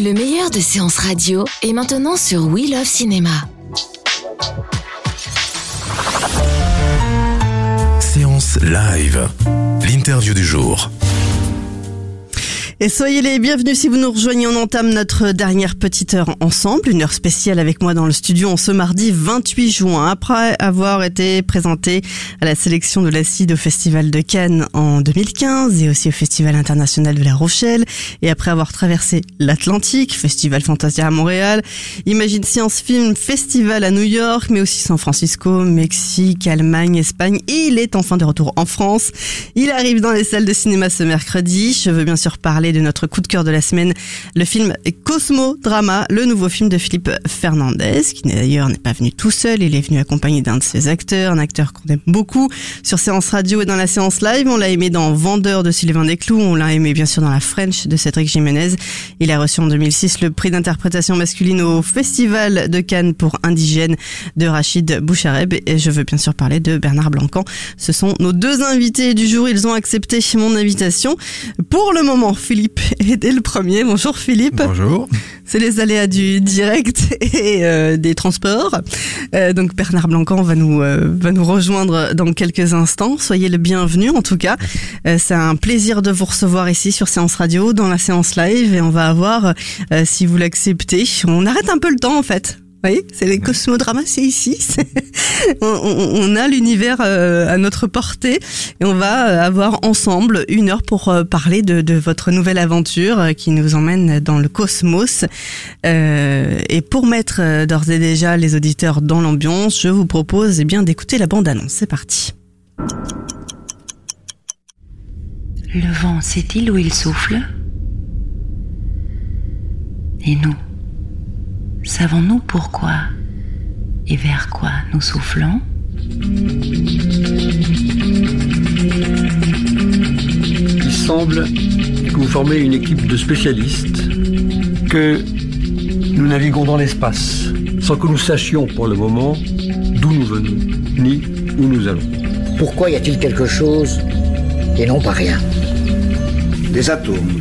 Le meilleur de séances radio est maintenant sur We Love Cinéma. Séance live. L'interview du jour. Et soyez les bienvenus si vous nous rejoignez. On entame notre dernière petite heure ensemble, une heure spéciale avec moi dans le studio en ce mardi 28 juin. Après avoir été présenté à la sélection de l'acide au Festival de Cannes en 2015 et aussi au Festival international de La Rochelle et après avoir traversé l'Atlantique, Festival Fantasia à Montréal, Imagine Science Film Festival à New York, mais aussi San Francisco, Mexique, Allemagne, Espagne. il est enfin de retour en France. Il arrive dans les salles de cinéma ce mercredi. Je veux bien sûr parler de notre coup de cœur de la semaine, le film Cosmo Drama, le nouveau film de Philippe Fernandez, qui d'ailleurs n'est pas venu tout seul, il est venu accompagné d'un de ses acteurs, un acteur qu'on aime beaucoup sur séance radio et dans la séance live. On l'a aimé dans Vendeur de Sylvain Desclous, on l'a aimé bien sûr dans La French de Cédric Jiménez. Il a reçu en 2006 le prix d'interprétation masculine au Festival de Cannes pour Indigène de Rachid Bouchareb et je veux bien sûr parler de Bernard Blancan. Ce sont nos deux invités du jour, ils ont accepté mon invitation. Pour le moment, Philippe Philippe est le premier. Bonjour Philippe. Bonjour. C'est les aléas du direct et euh, des transports. Euh, donc Bernard Blancan va nous euh, va nous rejoindre dans quelques instants. Soyez le bienvenu en tout cas. c'est un plaisir de vous recevoir ici sur Séance Radio dans la séance live et on va avoir si vous l'acceptez. On arrête un peu le temps en fait. Oui, c'est les cosmodramas, c'est ici. on, a l'univers euh, à notre portée et on va euh, avoir ensemble une heure pour euh, parler de, votre nouvelle aventure qui nous emmène dans le cosmos. et pour mettre d'ores et déjà les auditeurs dans l'ambiance, je vous propose eh bien d'écouter la bande-annonce. C'est parti. Le vent sait-il où il souffle? Et nous Savons-nous pourquoi et vers quoi nous soufflons? Il semble que vous formez une équipe de spécialistes, que nous naviguons dans l'espace, sans que nous sachions pour le moment d'où nous venons, ni où nous allons. Pourquoi y a-t-il quelque chose et non pas rien? Des atomes,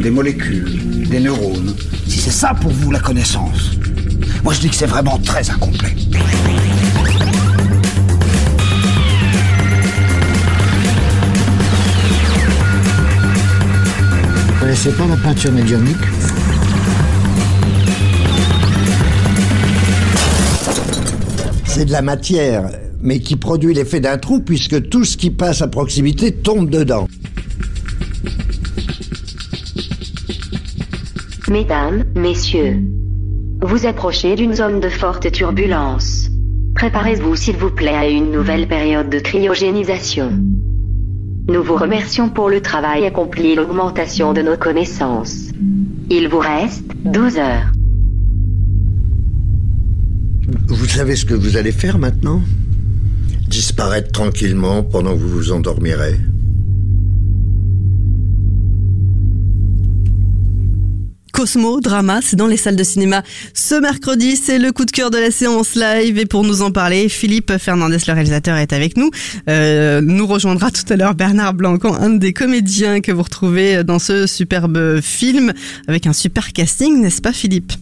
des molécules, des neurones. Si c'est ça pour vous la connaissance, moi, je dis que c'est vraiment très incomplet. Vous connaissez pas la peinture médiumnique C'est de la matière, mais qui produit l'effet d'un trou puisque tout ce qui passe à proximité tombe dedans. Mesdames, Messieurs, vous approchez d'une zone de forte turbulence. Préparez-vous s'il vous plaît à une nouvelle période de cryogénisation. Nous vous remercions pour le travail accompli et l'augmentation de nos connaissances. Il vous reste 12 heures. Vous savez ce que vous allez faire maintenant? Disparaître tranquillement pendant que vous vous endormirez. Cosmo Drama, c'est dans les salles de cinéma ce mercredi, c'est le coup de cœur de la séance live. Et pour nous en parler, Philippe Fernandez, le réalisateur, est avec nous. Euh, nous rejoindra tout à l'heure Bernard Blancan, un des comédiens que vous retrouvez dans ce superbe film avec un super casting, n'est-ce pas Philippe?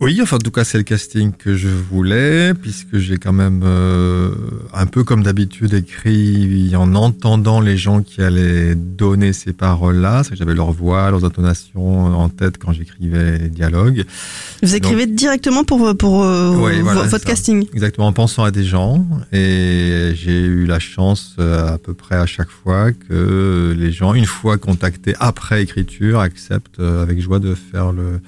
Oui, enfin en tout cas c'est le casting que je voulais, puisque j'ai quand même euh, un peu comme d'habitude écrit en entendant les gens qui allaient donner ces paroles-là, que j'avais leur voix, leurs intonations en tête quand j'écrivais les dialogues. Vous écrivez directement pour, pour euh, votre casting. Exactement, en pensant à des gens, et j'ai eu la chance euh, à peu près à chaque fois que les gens, une fois contactés après écriture, acceptent avec joie de faire le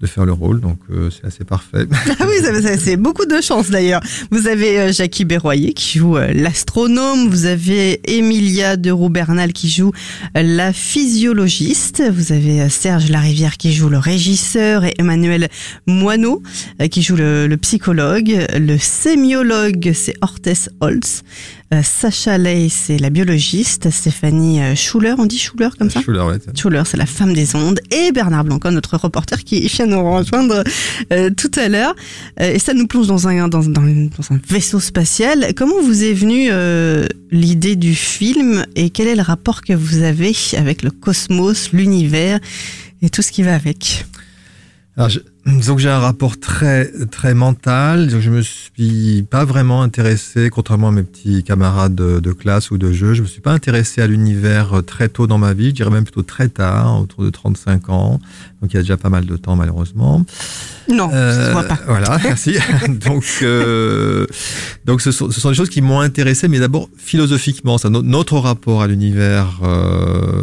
de faire le rôle, donc euh, c'est assez parfait. Ah oui, c'est beaucoup de chance d'ailleurs. Vous avez euh, Jackie Berroyer qui joue euh, l'astronome, vous avez Emilia de Roubernal qui joue la physiologiste, vous avez Serge Larivière qui joue le régisseur et Emmanuel Moineau qui joue le, le psychologue. Le sémiologue, c'est Hortes Holtz. Euh, Sacha Ley, c'est la biologiste. Stéphanie euh, Schuller, on dit Schuller comme ça Schuller, ouais. Schuller, c'est la femme des ondes. Et Bernard Blanco, notre reporter qui vient nous rejoindre euh, tout à l'heure. et ça nous plonge dans un, dans, dans, dans, un vaisseau spatial. Comment vous est venue l'idée du film et quel est le rapport que vous avez avec le cosmos, l'univers et tout ce qui va avec? Alors, je, que j'ai un rapport très très mental. Je me suis pas vraiment intéressé, contrairement à mes petits camarades de, classe ou de jeu, je me suis pas intéressé à l'univers très tôt dans ma vie. Je dirais même plutôt très tard, autour de 35 ans. Donc il y a déjà pas mal de temps malheureusement. Non, euh, vois pas. Voilà, merci. donc, euh, donc ce sont, ce sont, des choses qui m'ont intéressé, mais d'abord philosophiquement. Ça, notre rapport à l'univers euh,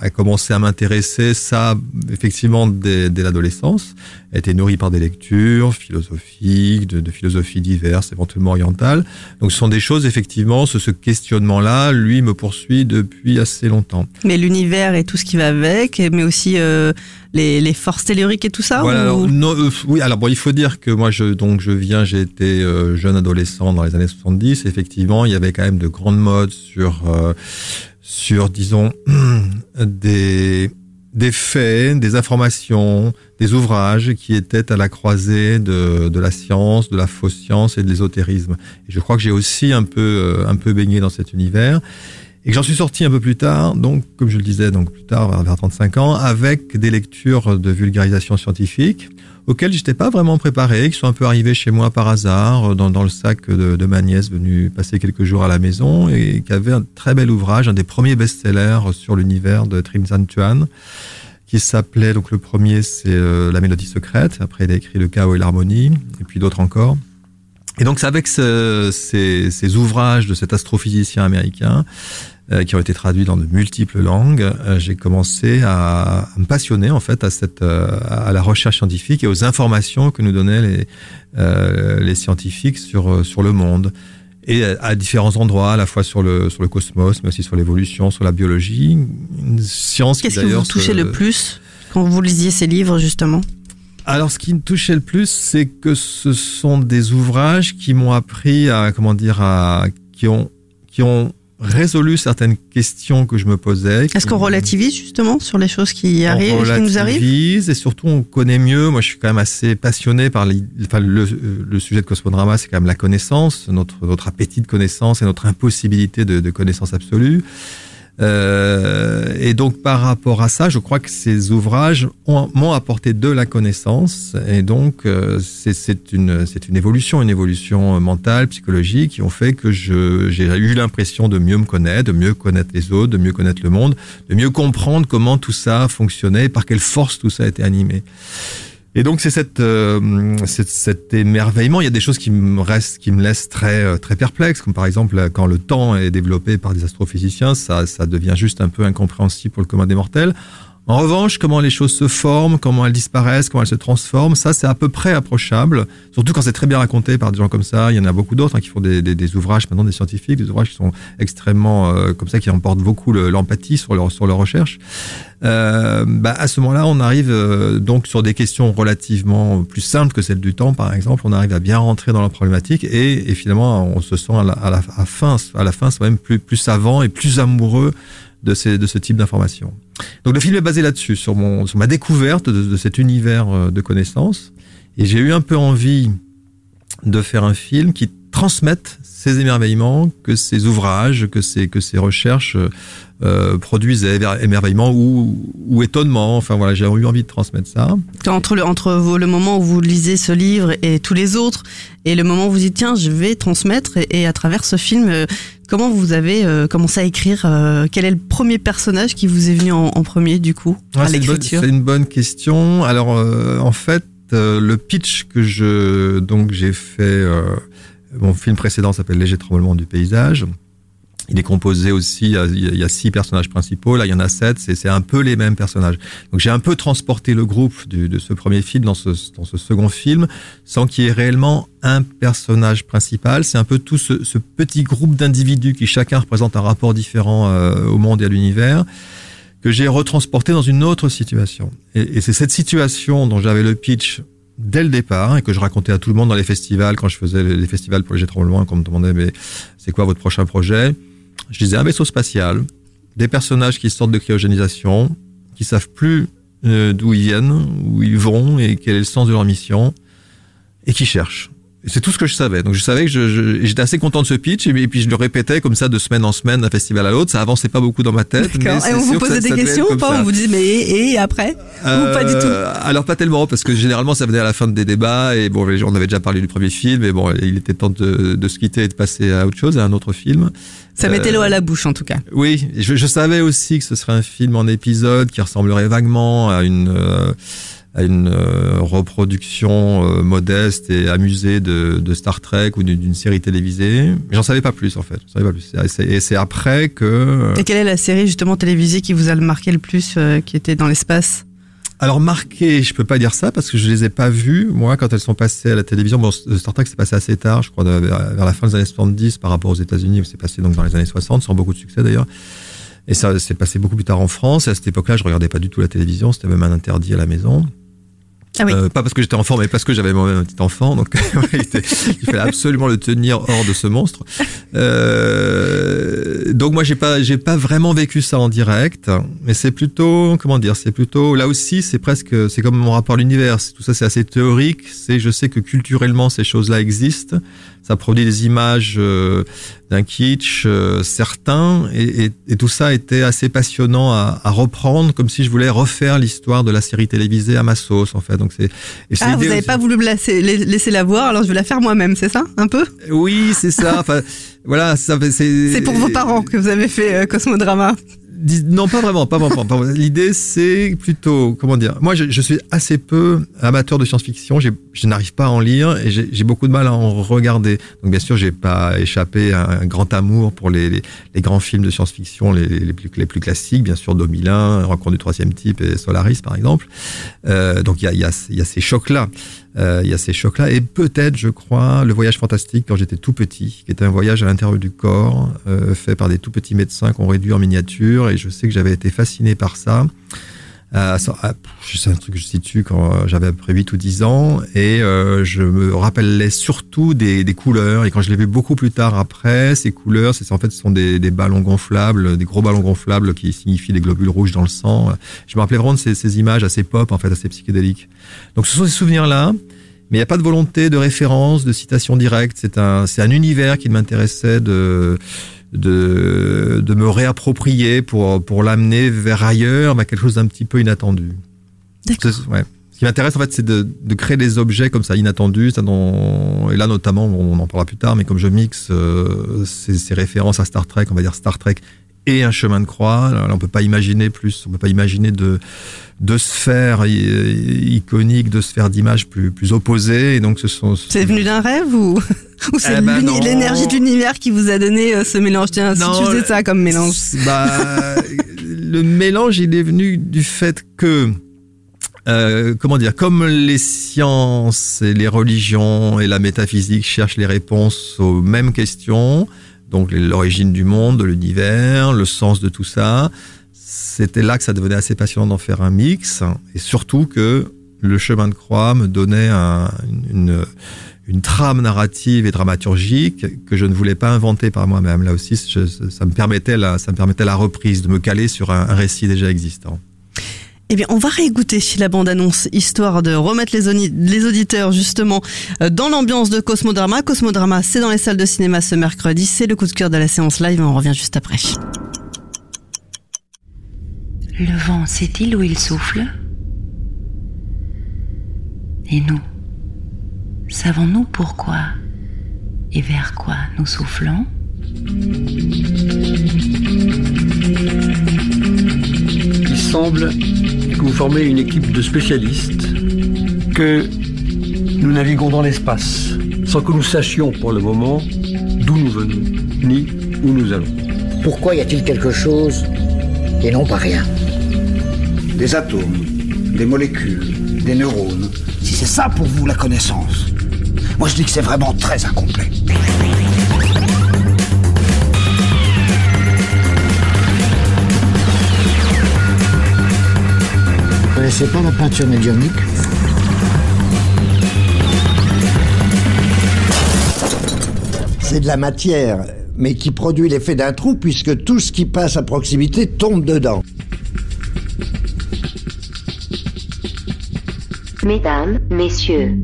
a commencé à m'intéresser, ça, effectivement, dès, dès l'adolescence. A été nourri par des lectures philosophiques, de, de philosophie diverses, éventuellement orientales. Donc, ce sont des choses, effectivement, ce, ce questionnement-là, lui, me poursuit depuis assez longtemps. Mais l'univers et tout ce qui va avec, mais aussi euh, les, les, forces telluriques et tout ça voilà, ou... euh, oui, alors bon, il faut dire que moi, je, donc, je viens, j'ai été euh, jeune adolescent dans les années 70. Effectivement, il y avait quand même de grandes modes sur, euh, sur disons, des, des faits, des informations, des ouvrages qui étaient à la croisée de, de la science, de la fausse science et de l'ésotérisme. Et je crois que j'ai aussi un peu, un peu baigné dans cet univers et que j'en suis sorti un peu plus tard, donc comme je le disais, donc plus tard vers 35 ans, avec des lectures de vulgarisation scientifique auxquelles j'étais pas vraiment préparé, qui sont un peu arrivées chez moi par hasard dans, dans le sac de, ma nièce venue passer quelques jours à la maison et qui avait un très bel ouvrage, un des premiers best-sellers sur l'univers de Trim San Tuan qui s'appelait donc le premier c'est euh, la mélodie secrète. Après il a écrit le chaos et l'harmonie et puis d'autres encore. Et donc c'est avec ce, ces, ouvrages de cet astrophysicien américain euh, qui ont été traduits dans de multiples langues, euh, j'ai commencé à, me passionner en fait à cette euh, à la recherche scientifique et aux informations que nous donnaient les euh, les scientifiques sur sur le monde. Et à différents endroits, à la fois sur le sur le cosmos, mais aussi sur l'évolution, sur la biologie, une science Qu'est-ce qui, qui vous touchait se... le plus quand vous lisiez ces livres justement? Alors, ce qui me touchait le plus, c'est que ce sont des ouvrages qui m'ont appris à, comment dire, à, qui ont, qui ont résolu certaines questions que je me posais. Est-ce qu'on relativise justement sur les choses qui arrivent, on qui nous arrivent et surtout on connaît mieux. Moi, je suis quand même assez passionné par les, enfin, le, le, sujet de Cosmodrama, c'est quand même la connaissance, notre, notre appétit de connaissance et notre impossibilité de, de connaissance absolue. Euh, et donc par rapport à ça, je crois que ces ouvrages m'ont apporté de la connaissance et donc euh, c'est une une évolution, une évolution mentale, psychologique qui ont fait que j'ai eu l'impression de mieux me connaître, de mieux connaître les autres, de mieux connaître le monde, de mieux comprendre comment tout ça fonctionnait, par quelle force tout ça était animé. Et donc c'est cette, euh, cet émerveillement. Il y a des choses qui me restent, qui me laissent très euh, très perplexe, comme par exemple quand le temps est développé par des astrophysiciens, ça ça devient juste un peu incompréhensible pour le commun des mortels. En revanche, comment les choses se forment, comment elles disparaissent, comment elles se transforment, ça c'est à peu près approchable. Surtout quand c'est très bien raconté par des gens comme ça. Il y en a beaucoup d'autres hein, qui font des, ouvrages maintenant, des scientifiques, des ouvrages qui sont extrêmement euh, comme ça, qui emportent beaucoup l'empathie sur leur sur leur recherche. Euh, bah, à ce moment-là, on arrive euh, donc sur des questions relativement plus simples que celles du temps, par exemple. On arrive à bien rentrer dans la problématique et, finalement, on se sent à la, fin, à la fin, c'est même plus plus savant et plus amoureux de, ce type d'informations. Donc le film est basé là-dessus, sur, sur ma découverte de, cet univers euh, de connaissances. Et j'ai eu un peu envie de faire un film qui transmette ces émerveillements, que ces ouvrages, que ces, que ces recherches euh, produisent émerveillement ou, ou étonnement. Enfin voilà, j'ai eu envie de transmettre ça. Entre le, entre le moment où vous lisez ce livre et tous les autres, et le moment où vous dites tiens, je vais transmettre, et, et à travers ce film, euh, comment vous avez euh, commencé à écrire euh, Quel est le premier personnage qui vous est venu en, en premier du coup ouais, à l'écriture? C'est une bonne question. Alors euh, en fait, le pitch que je donc j'ai fait mon film précédent s'appelle Léger tremblement du paysage. Il est composé aussi, il y a six personnages principaux, là il y en a sept, c'est un peu les mêmes personnages. Donc j'ai un peu transporté le groupe de ce premier film dans ce, second film, sans qu'il y ait réellement un personnage principal. C'est un peu tout ce, petit groupe d'individus qui chacun représente un rapport différent euh, au monde et à l'univers que j'ai retransporté dans une autre situation. Et, c'est cette situation dont j'avais le pitch dès le départ et que je racontais à tout le monde dans les festivals quand je faisais les festivals pour les jets tremblements qu'on me demandait mais c'est quoi votre prochain projet? Je disais un vaisseau spatial, des personnages qui sortent de cryogénisation, qui savent plus euh, d'où ils viennent, où ils vont et quel est le sens de leur mission, et qui cherchent. C'est tout ce que je savais. Donc je savais que je, j'étais assez content de ce pitch et, puis je le répétais comme ça de semaine en semaine d'un festival à l'autre. Ça avançait pas beaucoup dans ma tête. D'accord. Et on vous posait des questions ou pas On vous disait mais et, après euh, Ou pas du tout Alors pas tellement parce que généralement ça venait à la fin des débats et bon on avait déjà parlé du premier film et bon il était temps de, de se quitter et de passer à autre chose, à un autre film. Ça mettait l'eau à la bouche en tout cas. Oui, je, je, savais aussi que ce serait un film en épisode qui ressemblerait vaguement à une euh, à une euh, reproduction euh, modeste et amusée de, de Star Trek ou d'une série télévisée. Mais j'en savais pas plus en fait. J'en savais pas plus. Et c'est après que. Et quelle est la série justement télévisée qui vous a marqué le plus, qui était dans l'espace? Alors marqué, je peux pas dire ça parce que je les ai pas vues moi quand elles sont passées à la télévision. Bon, Star Trek c'est passé assez tard, je crois vers la fin des années 70 par rapport aux États-Unis où c'est passé donc dans les années 60 sans beaucoup de succès d'ailleurs. Et ça s'est passé beaucoup plus tard en France. Et à cette époque-là, je regardais pas du tout la télévision, c'était même un interdit à la maison. Ah oui. euh, pas parce que j'étais enfant, mais parce que j'avais moi-même un petit enfant, donc il, fallait absolument le tenir hors de ce monstre. Euh, donc moi j'ai pas j'ai pas vraiment vécu ça en direct, mais c'est plutôt comment dire, c'est plutôt là aussi c'est presque c'est comme mon rapport à l'univers, tout ça c'est assez théorique. C'est je sais que culturellement ces choses-là existent, ça produit des images euh, d'un kitsch euh, certain. Et, et, et, tout ça était assez passionnant à, à, reprendre comme si je voulais refaire l'histoire de la série télévisée à ma sauce en fait. Donc c'est ah vous n'avez pas voulu me laisser, laisser la voir alors je vais la faire moi-même c'est ça un peu? Oui c'est ça. Enfin voilà ça c'est c'est pour vos parents que vous avez fait euh, Cosmodrama non, pas vraiment, pas vraiment. L'idée, c'est plutôt, comment dire, moi, je, suis assez peu amateur de science-fiction. Je n'arrive pas à en lire et j'ai beaucoup de mal à en regarder. Donc, bien sûr, j'ai pas échappé à un grand amour pour les, grands films de science-fiction, les, plus, classiques, bien sûr, 2001, Rencontre du troisième type et Solaris, par exemple. Euh, donc, il y a ces chocs-là. Euh, il y a ces chocs-là. Et peut-être, je crois, le voyage fantastique quand j'étais tout petit, qui était un voyage à l'intérieur du corps, euh, fait par des tout petits médecins qu'on réduit en miniature. Et je sais que j'avais été fasciné par ça. Euh, c'est un truc que je situe quand j'avais à peu près 8 ou 10 ans et euh, je me rappelais surtout des, des, couleurs et quand je l'ai vu beaucoup plus tard après ces couleurs c'est en fait ce sont des, des, ballons gonflables des gros ballons gonflables qui signifient des globules rouges dans le sang. Je me rappelais vraiment de ces, ces images assez pop en fait assez psychédéliques. Donc ce sont ces souvenirs là mais il n'y a pas de volonté de référence de citation directe. C'est un c'est un univers qui m'intéressait de de, de me réapproprier pour, pour l'amener vers ailleurs, mais quelque chose d'un petit peu inattendu. Ouais. Ce qui m'intéresse en fait, c'est de, de, créer des objets comme ça inattendus. Ça dont, et là notamment, on en parlera plus tard, mais comme je mixe euh, ces, ces, références à Star Trek, on va dire Star Trek et un chemin de croix. Alors, on peut pas imaginer plus, on peut pas imaginer de de sphères iconiques, de sphères d'images plus plus opposées. Et donc ce sont. C'est venu d'un rêve ou ou c'est eh ben l'énergie de l'univers qui vous a donné euh, ce mélange? Tiens, non, si tu faisais ça comme mélange. Bah, le mélange, il est venu du fait que euh, comment dire, comme les sciences et les religions et la métaphysique cherchent les réponses aux mêmes questions, donc l'origine du monde, de l'univers, le sens de tout ça. C'était là que ça devenait assez passionnant d'en faire un mix, et surtout que le chemin de croix me donnait un, une, trame narrative et dramaturgique que je ne voulais pas inventer par moi-même. Là aussi, ça me permettait la, ça me permettait la reprise, de me caler sur un récit déjà existant. Eh bien, on va réécouter la bande-annonce, histoire de remettre les, les, auditeurs justement euh, dans l'ambiance de Cosmodrama. Cosmodrama, c'est dans les salles de cinéma ce mercredi. C'est le coup de cœur de la séance live. On revient juste après. Le vent sait-il où il souffle? Et nous Savons-nous pourquoi et vers quoi nous soufflons? Il semble que vous formez une équipe de spécialistes, que nous naviguons dans l'espace, sans que nous sachions pour le moment d'où nous venons, ni où nous allons. Pourquoi y a-t-il quelque chose et non pas rien Des atomes, des molécules, des neurones. Si c'est ça pour vous la connaissance, moi je dis que c'est vraiment très incomplet. Connaissez pas la peinture médiumnique C'est de la matière, mais qui produit l'effet d'un trou puisque tout ce qui passe à proximité tombe dedans. Mesdames, messieurs,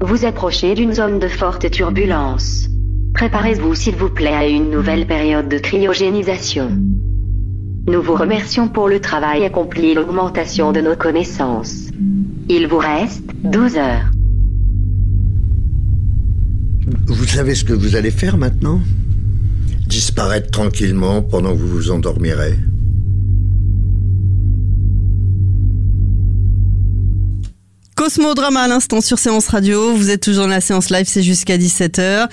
vous approchez d'une zone de forte turbulence. Préparez-vous s'il vous plaît à une nouvelle période de cryogénisation. Nous vous remercions pour le travail accompli et l'augmentation de nos connaissances. Il vous reste 12 heures. Vous savez ce que vous allez faire maintenant? Disparaître tranquillement pendant que vous vous endormirez. Cosmodrama à l'instant sur Séance Radio. Vous êtes toujours dans la séance live, c'est jusqu'à 17h.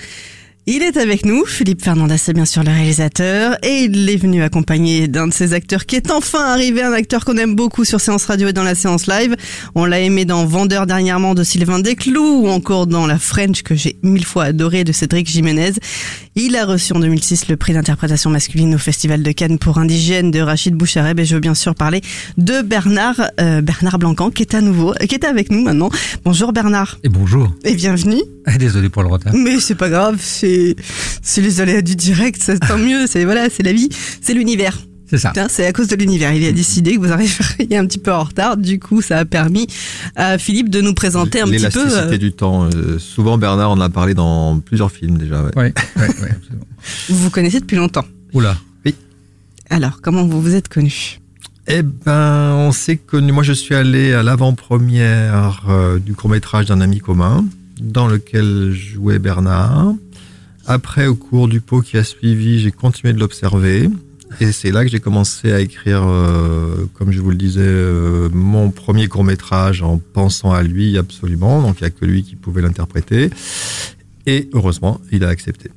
Il est avec nous, Philippe Fernandez, c'est bien sûr le réalisateur, et il est venu accompagné d'un de ses acteurs qui est enfin arrivé, un acteur qu'on aime beaucoup sur Séance Radio et dans la séance live. On l'a aimé dans Vendeur dernièrement de Sylvain Desclous, ou encore dans La French que j'ai mille fois adoré de Cédric Jiménez. Il a reçu en 2006 le prix d'interprétation masculine au Festival de Cannes pour Indigène de Rachid Bouchareb, et je veux bien sûr parler de Bernard, euh, Bernard Blancan, qui est à nouveau, qui est avec nous maintenant. Bonjour Bernard. Et bonjour. Et bienvenue. Désolé pour le retard. Mais c'est pas grave, c'est c'est les aléas du direct, ça tant mieux, c'est voilà, c'est la vie, c'est l'univers. C'est ça. C'est à cause de l'univers. Il a décidé que vous arriveriez un petit peu en retard. Du coup, ça a permis à Philippe de nous présenter un petit peu. L'élasticité du temps. Euh, souvent, Bernard en a parlé dans plusieurs films déjà. Ouais. Ouais, ouais, ouais, Vous vous connaissez depuis longtemps. Oula. Oui. Alors, comment vous vous êtes connus? Eh ben, on s'est connus. Moi, je suis allé à l'avant-première euh, du court-métrage d'un ami commun, dans lequel jouait Bernard. Après, au cours du pot qui a suivi, j'ai continué de l'observer. Et c'est là que j'ai commencé à écrire, euh, comme je vous le disais, euh, mon premier court métrage en pensant à lui absolument. Donc il n'y a que lui qui pouvait l'interpréter. Et heureusement, il a accepté.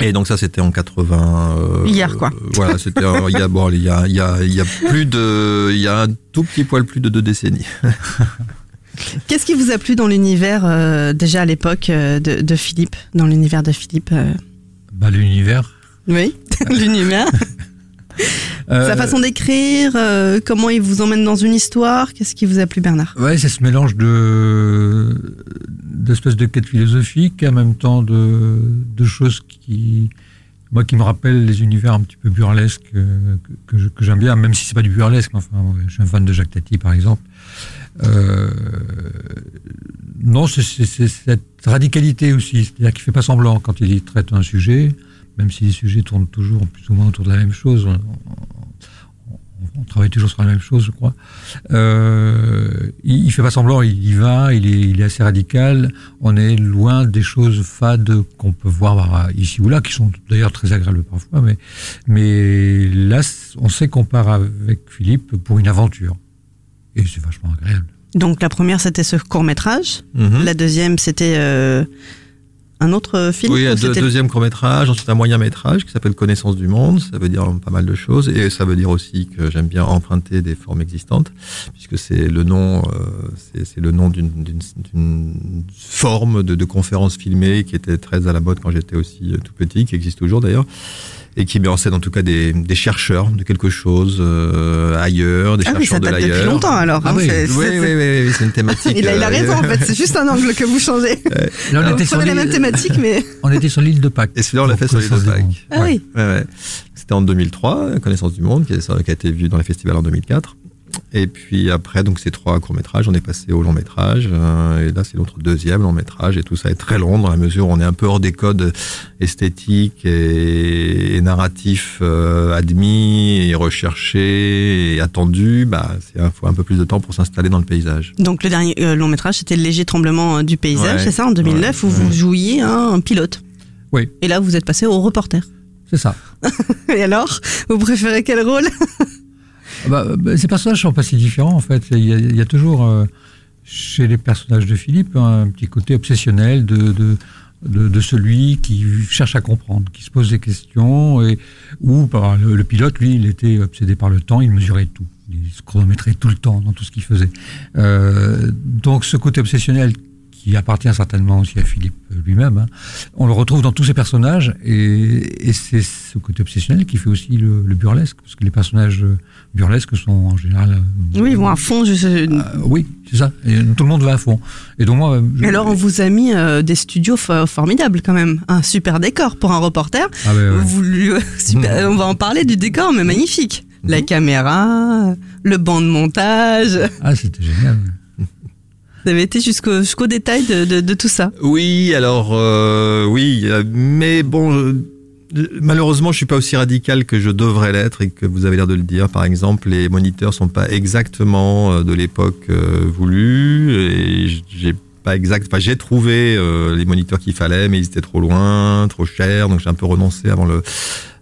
Et donc ça, c'était en 80. Euh, Hier, quoi. voilà, c'était il y a bon, il y a, il y a, il y a plus de, il y a un tout petit poil plus de deux décennies. Qu'est-ce qui vous a plu dans l'univers euh, déjà à l'époque euh, de, de Philippe, dans l'univers de Philippe euh? Bah l'univers. Oui, l'univers. Euh, Sa façon d'écrire, comment il vous emmène dans une histoire, qu'est-ce qui vous a plu Bernard? Ouais, c'est ce mélange de d'espèces de quêtes philosophiques, en même temps de, de choses qui, moi, qui me rappellent les univers un petit peu burlesques que, que, j'aime bien, même si c'est pas du burlesque. Enfin, je suis un fan de Jacques Tati, par exemple. Euh, non, c'est cette radicalité aussi, c'est-à-dire qu'il fait pas semblant quand il traite un sujet, même si les sujets tournent toujours plus ou moins autour de la même chose. On, travaille toujours sur la même chose, je crois. Euh, il, il fait pas semblant, il y va, il est, il assez radical. On est loin des choses fades qu'on peut voir ici ou là, qui sont d'ailleurs très agréables parfois, mais là, on sait qu'on part avec Philippe pour une aventure. Et c'est vachement agréable. Donc la première c'était ce court métrage, Mhm. la deuxième c'était euh, un autre film. Oui, ou un deux- deuxième court métrage, ensuite un moyen métrage qui s'appelle Connaissance du monde. Ça veut dire pas mal de choses et ça veut dire aussi que j'aime bien emprunter des formes existantes puisque c'est le nom, euh, c'est le nom d'une- forme de, de conférence filmée qui était très à la mode quand j'étais aussi euh, tout petit, qui existe toujours d'ailleurs et qui met en scène en tout cas des, des chercheurs de quelque chose euh, ailleurs, des Ah oui, chercheurs ça de date depuis l'ailleurs. longtemps alors. Ah hein, oui, c'est- oui, c'est- oui, oui, oui, c'est une thématique. Il a, il a euh, raison en fait, c'est juste un angle que vous changez. Là, on Alors, était sur la l'île- même thématique mais... On était sur l'île de Pâques. Et celui-là, on l'a fait sur du monde. Pâques. Ah oui. Ouais, ouais. C'était en 2003, Connaissance du Monde, qui a, qui a été vu dans les festivals en 2004. Et puis après, donc ces trois courts-métrages, on est passé au long-métrage. euh, et là, c'est notre deuxième long-métrage. Et tout ça est très long dans la mesure où on est un peu hors des codes esthétiques et, et narratifs euh, admis et recherchés et attendus. Bah, un, faut un peu plus de temps pour s'installer dans le paysage. Donc le dernier euh, long métrage c'était le léger tremblement du paysage, Ouais. c'est ça en 2009 où vous jouiez un, un pilote. Oui. Et là vous êtes passé au reporter. C'est ça. Et alors, vous préférez quel rôle? Bah, bah, ces personnages sont pas si différents en fait. Il y a, il y a toujours euh, chez les personnages de Philippe un petit côté obsessionnel de, de, de, de, celui qui cherche à comprendre, qui se pose des questions, et où par le, le, pilote, lui, il était obsédé par le temps, il mesurait tout, il se chronométrait tout le temps dans tout ce qu'il faisait. Euh, donc ce côté obsessionnel qui appartient certainement aussi à Philippe lui-même. Hein. On le retrouve dans tous ses personnages et, et c'est ce côté obsessionnel qui fait aussi le, le, burlesque, parce que les personnages burlesques sont en général. Euh, oui, ils vont à fond. Je... Euh, oui, c'est ça. Et tout le monde va à fond. Et donc moi. Je... Et alors on vous a mis euh, des studios formidables quand même, un super décor pour un reporter. Ah ouais, ouais. Vous, super, on va en parler du décor, mais magnifique. La caméra, le banc de montage. Ah, c'était génial. Vous avez été jusqu'au détail de, tout ça. Oui, alors euh, oui, mais bon, euh, malheureusement, je suis pas aussi radical que je devrais l'être et que vous avez l'air de le dire. Par exemple, les moniteurs sont pas exactement euh, de l'époque euh, voulue et j'ai pas exact. J'ai trouvé euh, les moniteurs qu'il fallait, mais ils étaient trop loin, trop chers, donc j'ai un peu renoncé avant le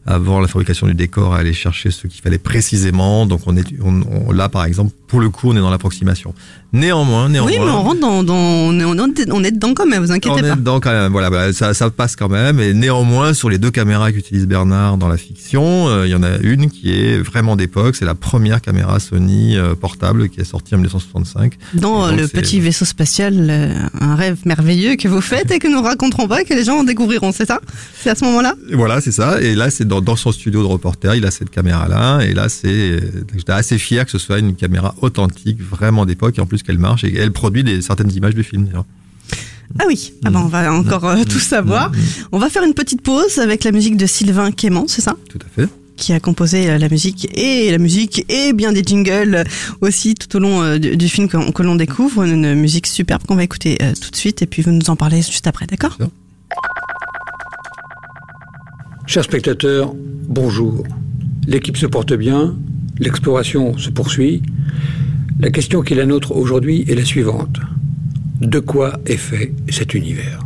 avant la fabrication du décor à aller chercher ce qu'il fallait précisément. Donc on est on, on, là par exemple pour le coup on est dans l'approximation. Néanmoins, néanmoins. Oui, mais on rentre dans, dans on, est, on est dedans quand même, vous inquiétez on pas. On est dedans quand même. Voilà, voilà ça, ça passe quand même. Et néanmoins, sur les deux caméras qu'utilise Bernard dans la fiction, euh, il y en a une qui est vraiment d'époque. C'est la première caméra Sony euh, portable qui est sortie en 1965. Dans donc, le petit vaisseau spatial, euh, un rêve merveilleux que vous faites et que nous raconterons pas, que les gens en découvriront. C'est ça? C'est à ce moment-là? Voilà, c'est ça. Et là, c'est dans, dans son studio de reporter, il a cette caméra-là. Et là, c'est, j'étais assez fier que ce soit une caméra authentique, vraiment d'époque, et en plus qu'elle marche et elle produit des, certaines images de films. Ah oui, ah ben on va encore euh, tout savoir. On va faire une petite pause avec la musique de Sylvain Quément, c'est ça? Tout à fait. Qui a composé euh, la musique et la musique et bien des jingles aussi tout au long euh, du, du, film que, que l'on découvre. Une musique superbe qu'on va écouter euh, tout de suite et puis vous nous en parlez juste après, d'accord? Chers spectateurs, bonjour. L'équipe se porte bien, l'exploration se poursuit. La question qui est la nôtre aujourd'hui est la suivante. De quoi est fait cet univers?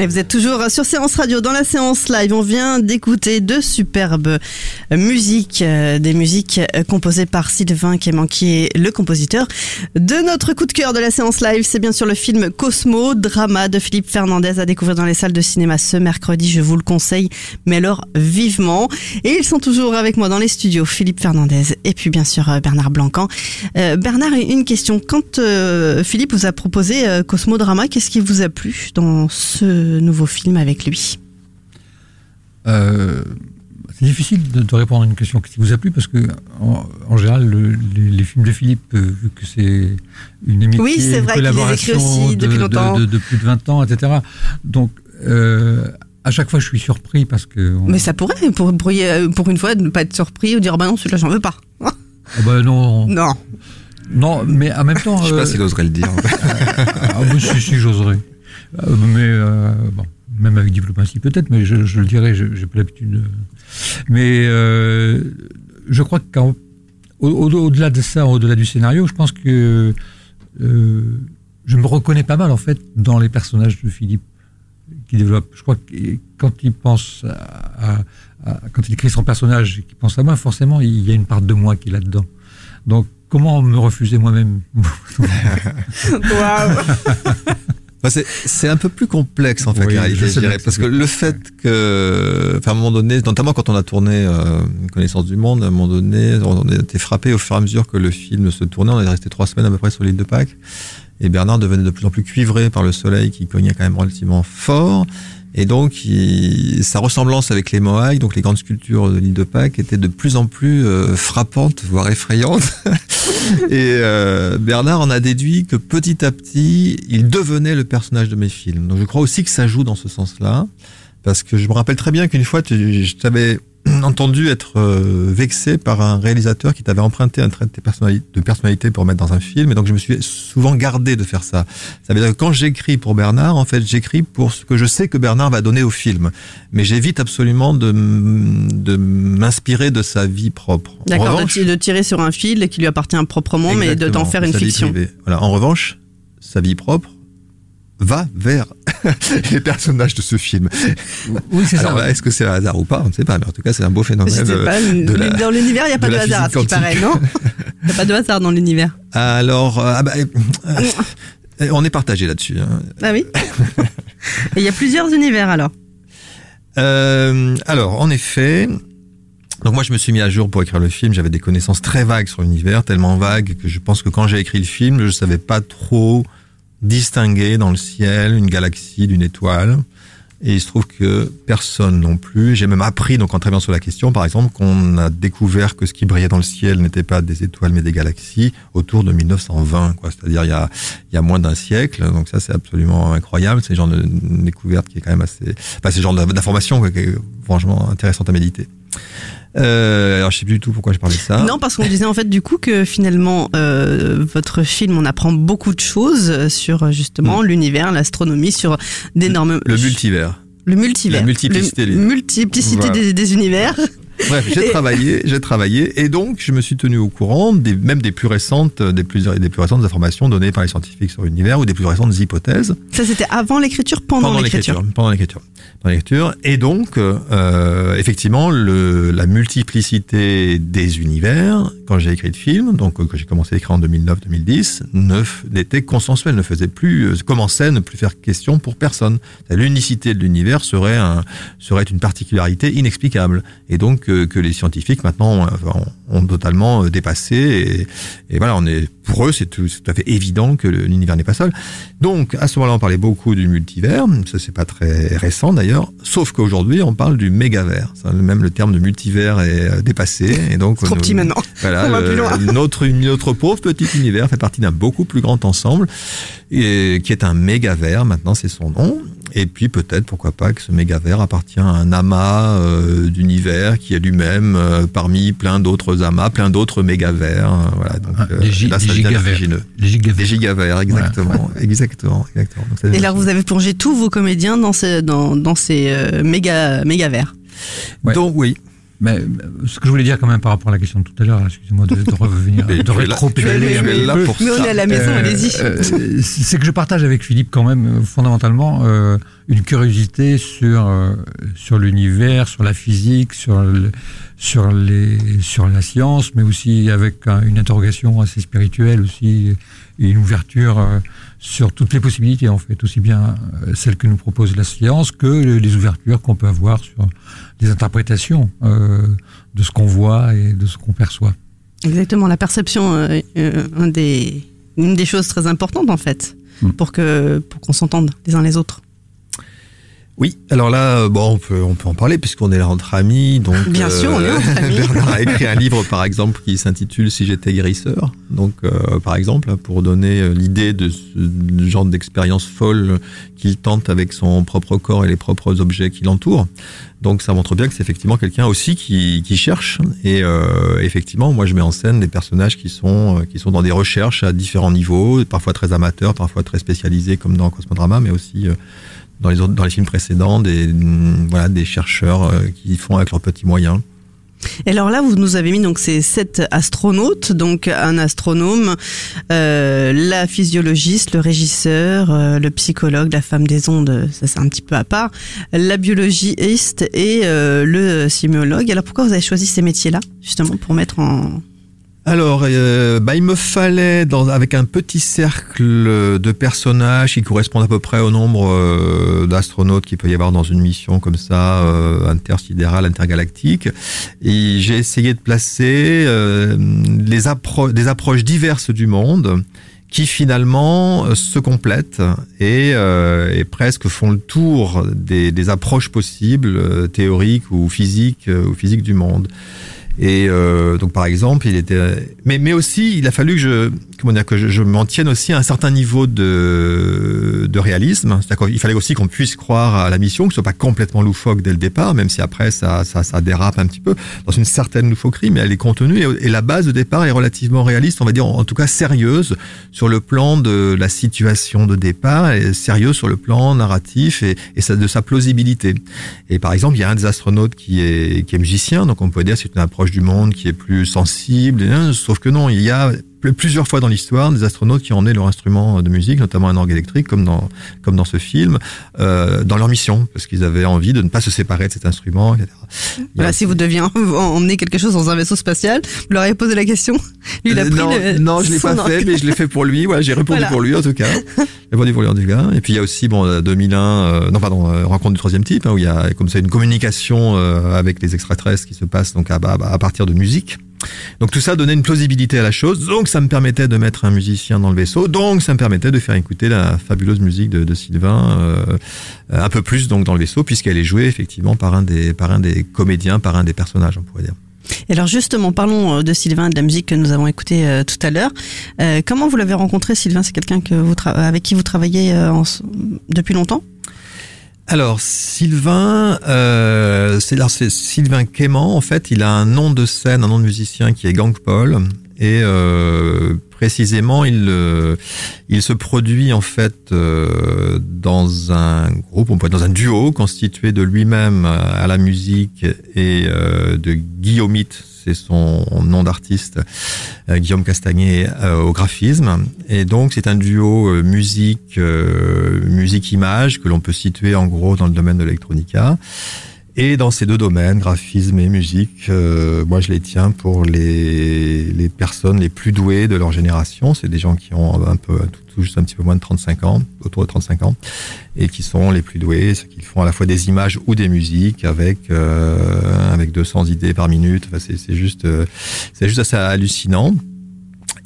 Et vous êtes toujours sur Séance Radio. Dans la séance live, on vient d'écouter deux superbes musiques, euh, des musiques euh, composées par Sylvain Clément, qui est le compositeur de notre coup de cœur de la séance live. C'est bien sûr le film Cosmo, drama de Philippe Fernandez à découvrir dans les salles de cinéma ce mercredi. Je vous le conseille, mais alors vivement. Et ils sont toujours avec moi dans les studios, Philippe Fernandez et puis bien sûr euh, Bernard Blancan. Bernard, une question. Quand Philippe vous a proposé euh, Cosmo Drama, qu'est-ce qui vous a plu dans ce nouveau film avec lui? Euh, c'est difficile de, de répondre à une question qui vous a plu parce que en, en général le- les, les films de Philippe, euh, vu que c'est une amitié, Oui, c'est une vrai qu'il les écrit collaboration aussi de, depuis de- longtemps. de- de plus de 20 ans, etc. Donc euh, à chaque fois je suis surpris parce que on- Mais ça pourrait, pour, euh, pour une fois, ne pas être surpris ou dire bah non, celui-là j'en veux pas. Ah bah non. Non. Non, mais en même temps. Je sais pas euh, s'il oserait le dire. ah, bah, si, si, j'oserais. Euh, mais euh, bon, même avec diplomatie peut-être, mais je, je le dirais, je- j'ai pas l'habitude. de- Mais euh, je crois qu'au au, de ça, au-delà du scénario, je pense que euh, je me reconnais pas mal en fait dans les personnages de Philippe qui développe. Je crois que quand il pense à, à- à- quand il écrit son personnage et qu'il pense à moi, forcément il y a une part de moi qui est là-dedans. Donc comment me refuser moi-même? Waouh Bah, c'est un peu plus complexe en fait Oui, la je réalité, je dirais, parce que le fait que, enfin, à un moment donné, notamment quand on a tourné euh, Connaissance du monde, à un moment donné, on a été frappé au fur et à mesure que le film se tournait. On est resté trois semaines à peu près sur l'île de Pâques, et Bernard devenait de plus en plus cuivré par le soleil qui cognait quand même relativement fort. Et donc, il- sa ressemblance avec les Moaïs, donc les grandes sculptures de l'île de Pâques, était de plus en plus euh, frappante, voire effrayante. Et euh, Bernard en a déduit que petit à petit, il devenait le personnage de mes films. Donc je crois aussi que ça joue dans ce sens-là, parce que je me rappelle très bien qu'une fois, tu- je t'avais entendu être euh, vexé par un réalisateur qui t'avait emprunté un trait de, personnalité pour mettre dans un film, et donc je me suis souvent gardé de faire ça. Ça veut dire que quand j'écris pour Bernard, en fait, j'écris pour ce que je sais que Bernard va donner au film, mais j'évite absolument de, m'inspirer de sa vie propre. D'accord, de, tirer sur un fil qui lui appartient proprement, mais de t'en faire une fiction. Voilà. En revanche, sa vie propre va vers les personnages de ce film. Oui, c'est Alors, ça. Est-ce que c'est un hasard ou pas On ne sait pas, mais en tout cas, c'est un beau phénomène. Sais euh, pas, de la- dans l'univers, il n'y a pas de hasard, à ce qui paraît, non Il n'y a pas de hasard dans l'univers. Alors, euh, ah bah, euh, on est partagé là-dessus. hein. Ah oui Et il y a plusieurs univers alors. Euh, alors, en effet, donc moi je me suis mis à jour pour écrire le film. J'avais des connaissances très vagues sur l'univers, tellement vagues que je pense que quand j'ai écrit le film, je savais pas trop distinguer dans le ciel une galaxie d'une étoile. Et il se trouve que personne non plus. J'ai même appris, donc en travaillant sur la question, par exemple, qu'on a découvert que ce qui brillait dans le ciel n'était pas des étoiles mais des galaxies autour de 1920, quoi. C'est-à-dire il y a, il y a moins d'un siècle. Donc ça, c'est absolument incroyable. C'est le genre de découverte qui est quand même assez, enfin, c'est le genre d'information qui est franchement intéressante à méditer. Euh, alors je sais plus du tout pourquoi je parlais de ça. Non, parce qu'on disait en fait du coup que finalement euh, votre film, on apprend beaucoup de choses sur justement l'univers, l'astronomie, sur d'énormes... Le multivers. Le multivers. La multiplicité Le des- multiplicité Voilà. des, des univers. Bref, j'ai Et- travaillé, j'ai travaillé, et donc je me suis tenu au courant des, même des plus récentes, des plus, des plus récentes informations données par les scientifiques sur l'univers ou des plus récentes hypothèses. Ça c'était avant l'écriture, pendant, l'écriture. Pendant l'écriture. Pendant l'écriture. Et donc, euh, effectivement, le, la multiplicité des univers, quand j'ai écrit le film, donc euh, que j'ai commencé à écrire en 2009-2010, ne f- n'était consensuel, ne faisait plus, euh, commençait à ne plus faire question pour personne. L'unicité de l'univers serait un, serait une particularité inexplicable. Et donc, euh, que les scientifiques maintenant ont, ont totalement euh, dépassé. Et, et voilà, on est, pour eux, c'est tout, à fait évident que l'univers n'est pas seul. Donc, à ce moment-là, on parlait beaucoup du multivers. Ça, c'est pas très récent d'ailleurs. Sauf qu'aujourd'hui, on parle du mégaverse. Ça, Même le terme de multivers est euh, dépassé. Et donc, Trop nous- petit maintenant. Voilà, On va le- plus loin. notre, notre pauvre petit univers fait partie d'un beaucoup plus grand ensemble, et, qui est un mégaverse. Maintenant, c'est son nom. Et puis peut-être, pourquoi pas, que ce mégaverse appartient à un amas euh, d'univers qui est lui-même euh, parmi plein d'autres amas, plein d'autres mégaverses. euh, Voilà, donc, euh, des gi- là, ça. Les gigaverts. Des gigaverses, exactement, exactement, exactement. Donc, Et là, vous avez plongé tous vos comédiens dans ces, dans, dans ces euh, méga, méga vers. Donc oui. Mais ce que je voulais dire quand même par rapport à la question de tout à l'heure, excusez-moi de, de, revenir, mais de rétro-pédaler un mais, peu. mais on est à la maison, Euh, allez-y. euh, c'est que je partage avec Philippe quand même euh, fondamentalement euh, une curiosité sur euh, sur l'univers, sur la physique, sur le, sur les sur la science, mais aussi avec un- une interrogation assez spirituelle aussi et une ouverture euh, sur toutes les possibilités en fait, aussi bien euh, celles que nous propose la science que les ouvertures qu'on peut avoir sur des interprétations euh, de ce qu'on voit et de ce qu'on perçoit. Exactement, la perception, euh, euh, un des, une des choses très importantes en fait, Hmm. pour que pour qu'on s'entende les uns les autres. Oui, alors là, euh, bon, on peut, on peut en parler puisqu'on est là entre amis. Donc, euh, Bien sûr, on est entre amis. Bernard a écrit un livre, par exemple, qui s'intitule Si j'étais guérisseur. Donc, euh, par exemple, pour donner euh, l'idée de ce genre d'expérience folle qu'il tente avec son propre corps et les propres objets qui l'entourent. Donc, ça montre bien que c'est effectivement quelqu'un aussi qui, qui cherche. Et euh, effectivement, moi, je mets en scène des personnages qui sont, euh, qui sont dans des recherches à différents niveaux, parfois très amateurs, parfois très spécialisés, comme dans Cosmodrama, mais aussi euh, dans les dans les films précédents, des mm, voilà des chercheurs euh, qui font avec leurs petits moyens. Et alors là, vous nous avez mis donc ces sept astronautes, donc un astronome, euh, la physiologiste, le régisseur, euh, le psychologue, la femme des ondes, ça c'est un petit peu à part, la biologiste et le sémiologue. Alors pourquoi vous avez choisi ces métiers-là, justement, pour mettre en... Alors, euh, bah, il me fallait, dans, avec un petit cercle de personnages qui correspondent à peu près au nombre euh, d'astronautes qu'il peut y avoir dans une mission comme ça, euh, intersidérale, intergalactique. J'ai essayé de placer euh, les des approches diverses du monde qui finalement se complètent et, euh, et presque font le tour des, des approches possibles, euh, théoriques ou physiques, ou physiques du monde. Et euh, donc par exemple, il était, mais mais aussi, il a fallu que je, comment dire, que je, je m'en tienne aussi à un certain niveau de de réalisme. C'est-à-dire qu'il fallait aussi qu'on puisse croire à la mission, que ce soit pas complètement loufoque dès le départ, même si après ça ça, ça dérape un petit peu dans une certaine loufoquerie, mais elle est contenue et, la base de départ est relativement réaliste, on va dire en, tout cas sérieuse sur le plan de la situation de départ, et sérieuse sur le plan narratif et, et de sa plausibilité. Et par exemple, il y a un des astronautes qui est qui est musicien, donc on peut dire c'est une approche du monde qui est plus sensible. Sauf que non, il y a plusieurs fois dans l'histoire des astronautes qui ont emmené leur instrument de musique, notamment un orgue électrique, comme dans comme dans ce film, euh, dans leur mission, parce qu'ils avaient envie de ne pas se séparer de cet instrument, etc. A Voilà, si vous deviez en- emmener quelque chose dans un vaisseau spatial, vous leur avez posé la question. Lui, il a Euh, pris non, le- non, je l'ai pas fait, mais je l'ai fait pour lui. Voilà, j'ai répondu Voilà. pour lui en tout cas. J'ai répondu pour lui en tout cas. Et puis il y a aussi bon euh, 2001, euh, non pardon, euh, rencontre du troisième type, hein, où il y a comme ça une communication euh, avec les extraterrestres qui se passe donc à, à, à partir de musique. Donc tout ça donnait une plausibilité à la chose. Donc ça me permettait de mettre un musicien dans le vaisseau. Donc ça me permettait de faire écouter la fabuleuse musique de, Sylvain euh, un peu plus donc dans le vaisseau puisqu'elle est jouée effectivement par un des par un des comédiens, par un des personnages, on pourrait dire. Et alors justement, parlons euh, de Sylvain de la musique que nous avons écoutée euh, tout à l'heure. Comment vous l'avez rencontré, Sylvain? C'est quelqu'un que vous avec qui vous travaillez depuis longtemps? Alors Sylvain, euh, c'est Sylvain Quément. En fait, il a un nom de scène, un nom de musicien qui est Gang Paul, et euh, précisément, il euh, il se produit en fait euh, dans un groupe, on peut dire dans un duo constitué de lui-même à la musique et euh, de Guillaumite, c'est son nom d'artiste, euh, Guillaume Castagnet euh, au graphisme. Et donc c'est un duo euh, musique euh, musique image que l'on peut situer en gros dans le domaine de l'électronica. Et dans ces deux domaines, graphisme et musique, euh, moi je les tiens pour les, les personnes les plus douées de leur génération. C'est des gens qui ont un peu, tout, juste un petit peu moins de 35 ans, autour de 35 ans, et qui sont les plus doués, ceux qui font à la fois des images ou des musiques avec euh, avec 200 idées par minute. Enfin, c'est c'est juste euh, c'est juste assez hallucinant.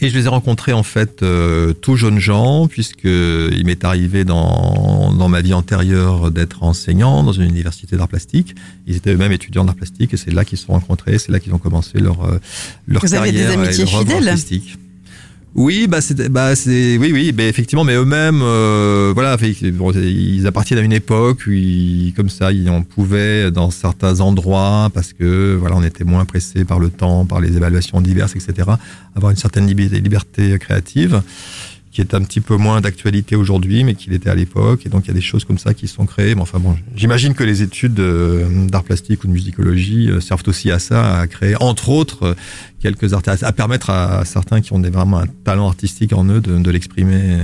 Et je les ai rencontrés en fait euh, tout jeunes gens, puisque il m'est arrivé dans, dans ma vie antérieure d'être enseignant dans une université d'art plastique. Ils étaient eux-mêmes étudiants d'art plastique et c'est là qu'ils se sont rencontrés, c'est là qu'ils ont commencé leur euh, leur Vous avez des et amitiés leur fidèles artistique. Oui, bah c'est, bah c'est, oui, oui, mais effectivement, mais eux-mêmes, euh, voilà, ils appartiennent à une époque où, ils, comme ça, ils, on pouvait dans certains endroits, parce que voilà, on était moins pressé par le temps, par les évaluations diverses, etc., avoir une certaine liberté créative qui est un petit peu moins d'actualité aujourd'hui, mais qu'il était à l'époque. Et donc, il y a des choses comme ça qui sont créées. Mais enfin bon, j'imagine que les études euh, d'art plastique ou de musicologie euh, servent aussi à ça, à créer, entre autres, euh, quelques artistes, à permettre à, certains qui ont vraiment un talent artistique en eux de, de l'exprimer.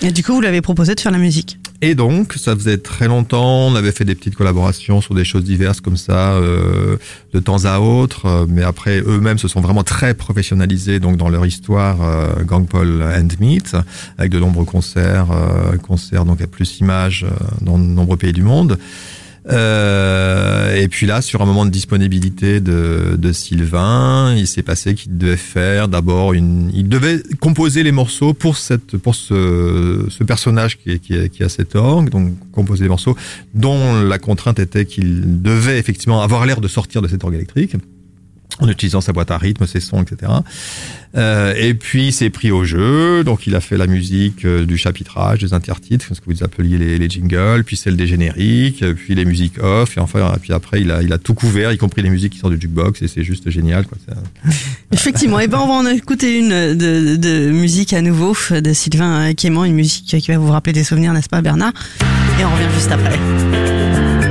Et du coup, vous l'avez proposé de faire la musique? Et donc, ça faisait très longtemps, on avait fait des petites collaborations sur des choses diverses comme ça, euh, de temps à autre. Euh, mais après, eux-mêmes se sont vraiment très professionnalisés donc dans leur histoire euh, Gang Paul and Meat, avec de nombreux concerts, euh, concerts donc à plus images euh, dans de nombreux pays du monde. Euh, et puis là, sur un moment de disponibilité de, de Sylvain, il s'est passé qu'il devait faire d'abord une, il devait composer les morceaux pour cette, pour ce, ce personnage qui, qui, qui a cet orgue, donc composer les morceaux dont la contrainte était qu'il devait effectivement avoir l'air de sortir de cet orgue électrique en utilisant sa boîte à rythme, ses sons, etc. Euh, et puis il s'est pris au jeu, donc il a fait la musique euh, du chapitrage, des intertitres, ce que vous appeliez les, les jingles, puis celle des génériques, puis les musiques off, et enfin, puis après il a, il a tout couvert, y compris les musiques qui sortent du jukebox, et c'est juste génial. Quoi. Effectivement, et ben on va en écouter une de, de musique à nouveau de Sylvain Quément, une musique qui va vous rappeler des souvenirs, n'est-ce pas Bernard? Et on revient juste après.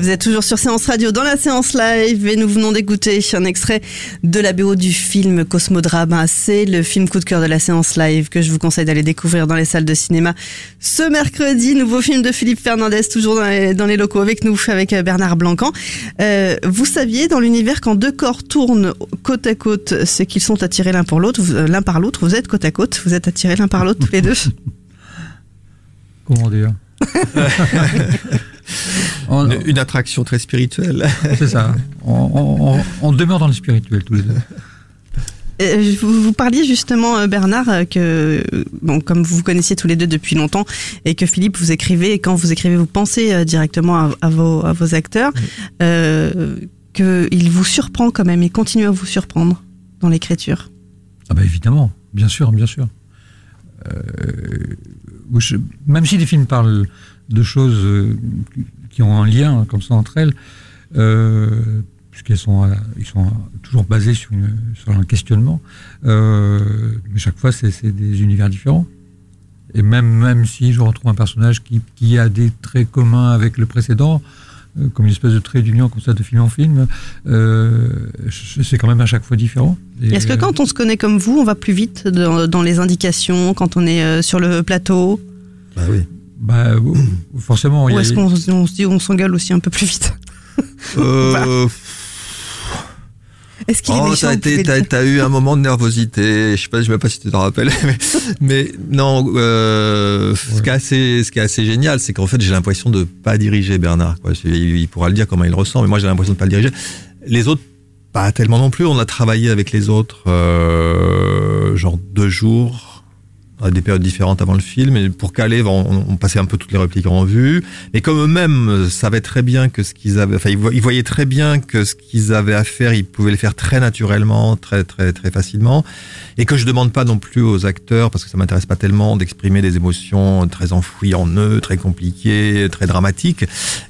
Vous êtes toujours sur Séance Radio dans la séance live et nous venons d'écouter un extrait de la BO du film Cosmodrama. C'est le film coup de cœur de la séance live que je vous conseille d'aller découvrir dans les salles de cinéma ce mercredi. Nouveau film de Philippe Fernandez, toujours dans les, dans les locaux avec nous, avec Bernard Blancan. Euh, vous saviez dans l'univers quand deux corps tournent côte à côte, c'est qu'ils sont attirés l'un pour l'autre, l'un par l'autre. Vous êtes côte à côte, vous êtes attirés l'un par l'autre tous les deux. Comment dire? on, une, une, attraction très spirituelle. C'est ça. On, on, on, demeure dans le spirituel tous les deux. Euh, vous, vous, parliez justement, Bernard, que bon, comme vous vous connaissiez tous les deux depuis longtemps et que Philippe vous écrivez, et quand vous écrivez, vous pensez directement à, à, vos, à vos, acteurs, oui. euh, qu'il vous surprend quand même, il continue à vous surprendre dans l'écriture. Ah bah évidemment, bien sûr, bien sûr. Euh, je, même si les films parlent de choses euh, qui ont un lien comme ça entre elles, euh, puisqu'elles sont, ils sont toujours basés sur, une, sur un questionnement, euh, mais chaque fois c'est des univers différents. Et même, même si je retrouve un personnage qui, qui a des traits communs avec le précédent, euh, comme une espèce de trait d'union comme ça de film en film, euh, c'est quand même à chaque fois différent. Est-ce que quand on se connaît comme vous, on va plus vite dans, dans les indications, quand on est euh, sur le plateau? Bah oui. Bah, forcément. Ou est-ce qu'on on se dit on s'engueule aussi un peu plus vite euh... Est-ce qu'il oh, est méchant T'as, t'as, eu un moment de nervosité. Je sais pas, je sais même pas si tu t'en rappelles, mais, mais non. Euh, ouais. ce, qui est assez, ce qui est assez génial, c'est qu'en fait, j'ai l'impression de pas diriger Bernard. Quoi. Il, il pourra le dire comment il ressent, mais moi, j'ai l'impression de pas le diriger. Les autres pas tellement non plus. On a travaillé avec les autres, euh, genre deux jours, à des périodes différentes avant le film. Et pour caler, on, passait un peu toutes les répliques en vue. Mais comme eux-mêmes savaient très bien que ce qu'ils avaient, enfin, ils vo- ils voyaient très bien que ce qu'ils avaient à faire, ils pouvaient le faire très naturellement, très, très, très facilement. Et que je demande pas non plus aux acteurs, parce que ça m'intéresse pas tellement, d'exprimer des émotions très enfouies en eux, très compliquées, très dramatiques.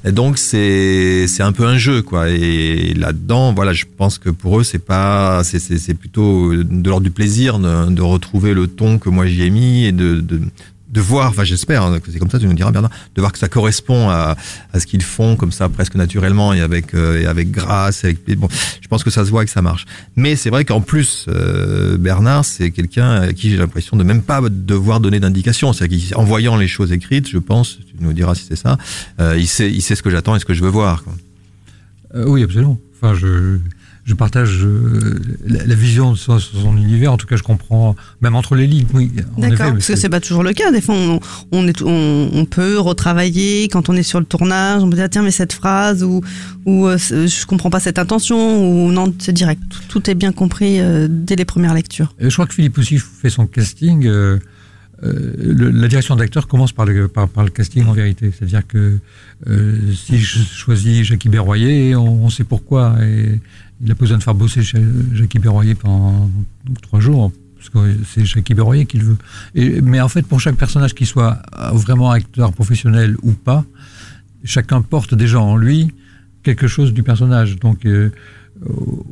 Donc, c'est, c'est un peu un jeu, quoi. Et là-dedans, voilà, je pense que pour eux, c'est pas, c'est, c'est, plutôt de l'ordre du plaisir de retrouver le ton que moi j'y ai mis et de, voir, enfin j'espère hein, c'est comme ça, tu nous diras Bernard, de voir que ça correspond à, ce qu'ils font comme ça presque naturellement et avec euh, et avec grâce. Avec, bon, je pense que ça se voit et que ça marche. Mais c'est vrai qu'en plus, euh, Bernard, c'est quelqu'un à qui j'ai l'impression de même pas devoir donner d'indications. C'est-à-dire qu'en voyant les choses écrites, je pense, tu nous diras si c'est ça, euh, il sait ce que j'attends et ce que je veux voir. Oui, absolument. Enfin, je, je partage euh, la, la vision de son, son univers. En tout cas, je comprends, même entre les lignes. Oui, D'accord, parce que c'est pas toujours le cas. Des fois, on, on, est, on, on peut retravailler quand on est sur le tournage. On peut dire tiens, mais cette phrase ou ou euh, je comprends pas cette intention ou non, c'est direct. Tout, tout est bien compris euh, dès les premières lectures. Et je crois que Philippe aussi fait son casting. euh, euh, le- la direction d'acteur commence par le, par, par le casting en vérité. C'est-à-dire que euh, si je choisis Jackie Berroyer, on, on sait pourquoi. Et il a pas besoin de faire bosser chez Jackie Berroyer pendant trois jours. Parce que c'est Jackie Berroyer qui le veut. Et, mais en fait, pour chaque personnage, qu'il soit vraiment acteur professionnel ou pas, chacun porte déjà en lui quelque chose du personnage. Donc, euh,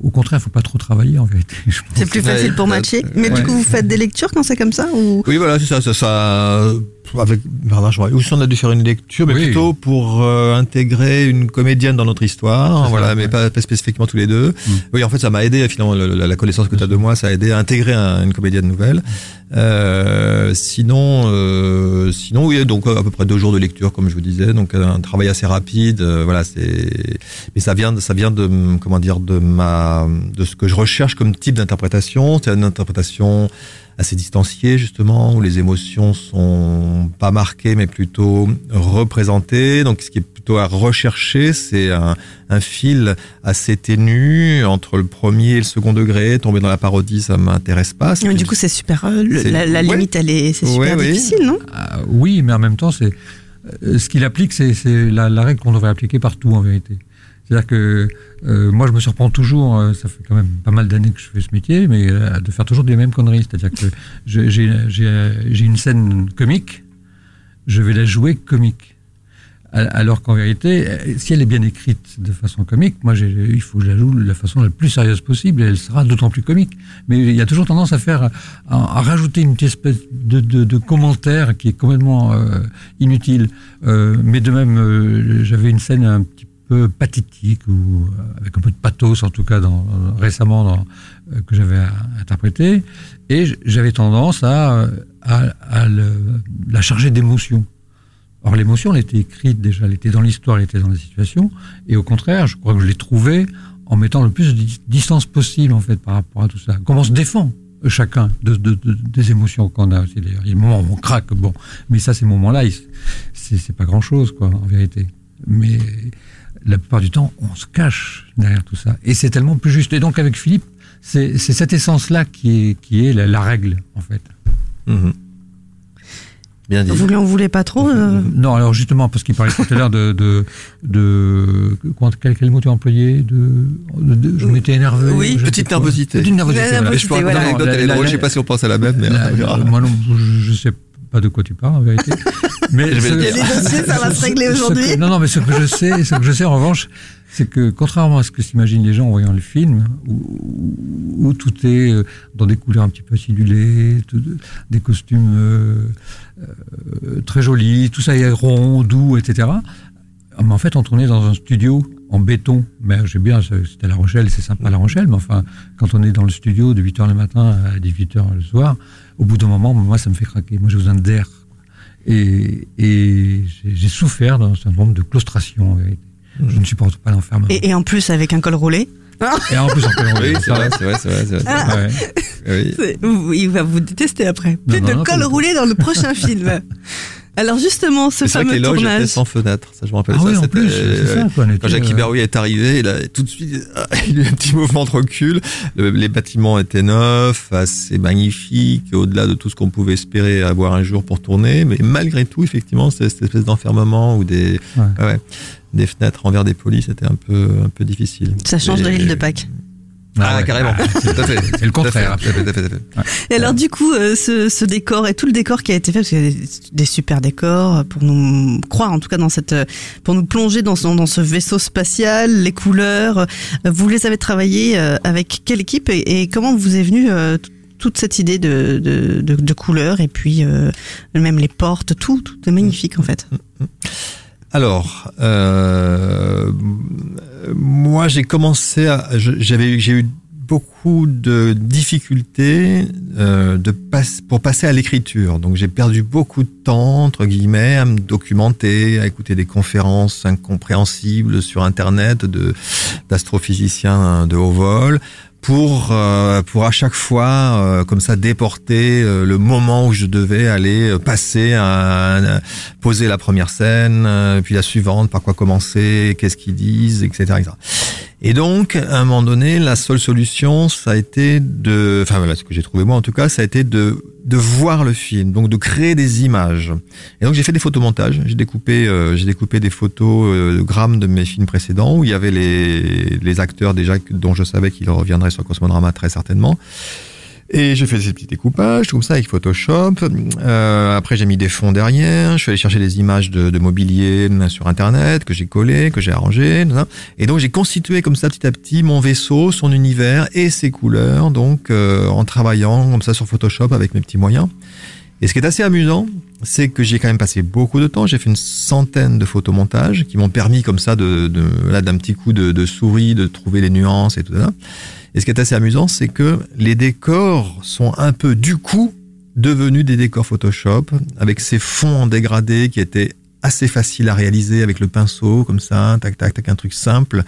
au contraire, il faut pas trop travailler en vérité. C'est plus facile pour matcher. Mais Ouais. du coup, vous faites des lectures quand c'est comme ça ou? Oui, voilà, c'est ça, ça, ça. Avec Bernard Joie. Ou si on a dû faire une lecture, mais Oui. plutôt pour euh, intégrer une comédienne dans notre histoire, voilà, mais pas, pas spécifiquement tous les deux. Oui, en fait, ça m'a aidé finalement le- la, la connaissance que tu as de moi, ça a aidé à intégrer un- une comédienne nouvelle. Euh, sinon, euh, sinon, oui, donc à peu près deux jours de lecture, comme je vous disais, donc un travail assez rapide. euh, voilà, c'est, mais ça vient, de, ça vient de, comment dire, de ma, de ce que je recherche comme type d'interprétation. C'est une interprétation assez distanciée justement où les émotions sont pas marquées mais plutôt représentées donc ce qui est plutôt à rechercher c'est un, un fil assez ténu entre le premier et le second degré tomber dans la parodie ça m'intéresse pas Mais du coup, c'est super. euh, la, la ouais. limite, elle est, c'est super Ouais, ouais. difficile, non? Ah, oui, mais en même temps, c'est euh, ce qu'il applique, c'est c'est la, la règle qu'on devrait appliquer partout en vérité. C'est-à-dire que euh, moi, je me surprends toujours. euh, ça fait quand même pas mal d'années que je fais ce métier, mais euh, de faire toujours des mêmes conneries. C'est-à-dire que j'ai une scène comique, je vais la jouer comique. Al- Alors qu'en vérité, si elle est bien écrite de façon comique, moi, il faut que je la joue de la façon la plus sérieuse possible et elle sera d'autant plus comique. Mais il y a toujours tendance à faire, à, rajouter une espèce de, commentaire qui est complètement inutile. Mais de même, j'avais une scène un petit peu pathétique ou euh, avec un peu de pathos en tout cas récemment euh, que j'avais interprété et j'avais tendance à, euh, la charger d'émotions. Or, l'émotion, elle était écrite déjà, elle était dans l'histoire, elle était dans la situation. Et au contraire, je crois que je l'ai trouvée en mettant le plus de dis- distance possible, en fait, par rapport à tout ça. Comment se défend, chacun, de, de- de- des émotions qu'on a aussi, d'ailleurs? Il y a des moments où on craque, bon. Mais ça, ces moments-là, c'est pas grand-chose, quoi, en vérité. Mais la plupart du temps, on se cache derrière tout ça. Et c'est tellement plus juste. Et donc, avec Philippe, c'est cette essence-là qui est, qui est la, la règle, en fait. Mhm. Bien dit. Vous lui en voulez pas trop euh Non, alors justement, parce qu'il parlait tout à l'heure de, de, de, quel, quel mot tu as employé de, de- de- je m'étais énervé. Oui, petite nervosité. Petite nervosité. Voilà. Je peux raconter voilà. une anecdote, elle est La- drôle, la- je sais pas si on pense à la même, mais La- moi non, je, je sais pas de quoi tu parles en vérité. Mais Je vais ce- le Il y a des dossiers, ça va se régler aujourd'hui. Non, non, mais ce que je sais, ce que je sais en revanche, c'est que contrairement à ce que s'imaginent les gens en voyant le film, où, où tout est euh, dans des couleurs un petit peu acidulées, tout- des costumes euh, euh, très jolis, tout ça est rond, doux, etc. Mais en fait, on tournait dans un studio en béton. Mais j'ai bien, c'était à La Rochelle, c'est sympa La Rochelle, mais enfin, quand on est dans le studio de 8h le matin à 18h le soir, au bout d'un moment, moi, ça me fait craquer. Moi, j'ai besoin d'air. Et, et j'ai souffert d'un certain nombre de claustration, en vérité. Je ne supporte pas l'enfermement. et, et en plus, avec un col roulé. Et en plus, en fait, Oui, c'est vrai, c'est vrai, c'est vrai. Ah. Ouais. Oui. Il va vous détester après. Plus non, de non, pas col roulé dans le prochain film. Alors justement, ce C'est vrai que fameux les loges étaient tournage. sans fenêtre, ça je me rappelle. Ah ça, oui, en c'était- plus, c'est ça, quoi, on était, Quand Jacques euh, est arrivé, il a tout de suite, il a eu un petit mouvement de recul. Le- les bâtiments étaient neufs, assez magnifiques, au-delà de tout ce qu'on pouvait espérer avoir un jour pour tourner. Mais malgré tout, effectivement, c'est cette espèce d'enfermement ou des, Ouais. ouais, des fenêtres envers des polis, c'était un peu, un peu difficile. Ça change de l'île de Pâques. Ah, ouais. carrément. Ah, Tout à fait. C'est le contraire. Tout à fait, tout à fait, tout à fait. Et alors du coup, euh, ce, ce décor et tout le décor qui a été fait, parce qu'il y a des, des super décors pour nous croire, en tout cas dans cette, euh, pour nous plonger dans ce, dans ce vaisseau spatial, les couleurs. euh, Vous les avez travaillés euh, avec quelle équipe et, et comment vous est venue euh, toute cette idée de, de, de, de couleurs et puis euh, même les portes, tout, tout est magnifique en fait. Alors, euh, moi j'ai commencé à, j'avais, j'ai eu beaucoup de difficultés euh, pour passer à l'écriture. Donc j'ai perdu beaucoup de temps entre guillemets à me documenter, à écouter des conférences incompréhensibles sur internet d'astrophysiciens de haut vol pour euh, pour à chaque fois euh, comme ça déporter euh, le moment où je devais aller euh, passer à, à poser la première scène euh, puis la suivante par quoi commencer qu'est-ce qu'ils disent etc etc et donc à un moment donné la seule solution ça a été de enfin voilà ce que j'ai trouvé moi en tout cas ça a été de de voir le film donc de créer des images. Et donc j'ai fait des photomontages j'ai découpé euh, j'ai découpé des photos euh, de grammes de mes films précédents où il y avait les les acteurs déjà dont je savais qu'ils reviendraient sur Cosmodrama très certainement et j'ai fait ces petits découpages, comme ça, avec Photoshop. Euh, après, j'ai mis des fonds derrière. Je suis allé chercher des images de, de mobilier euh, sur Internet que j'ai collé, que j'ai arrangé. Et donc, j'ai constitué comme ça, petit à petit, mon vaisseau, son univers et ses couleurs. Donc, euh, en travaillant comme ça sur Photoshop avec mes petits moyens. Et ce qui est assez amusant, c'est que j'ai quand même passé beaucoup de temps. J'ai fait une centaine de photomontages qui m'ont permis comme ça de, là d'un petit coup de, de souris de trouver les nuances et tout ça. Et ce qui est assez amusant, c'est que les décors sont un peu du coup devenus des décors Photoshop avec ces fonds en dégradé qui étaient assez faciles à réaliser avec le pinceau comme ça, tac tac tac un truc simple.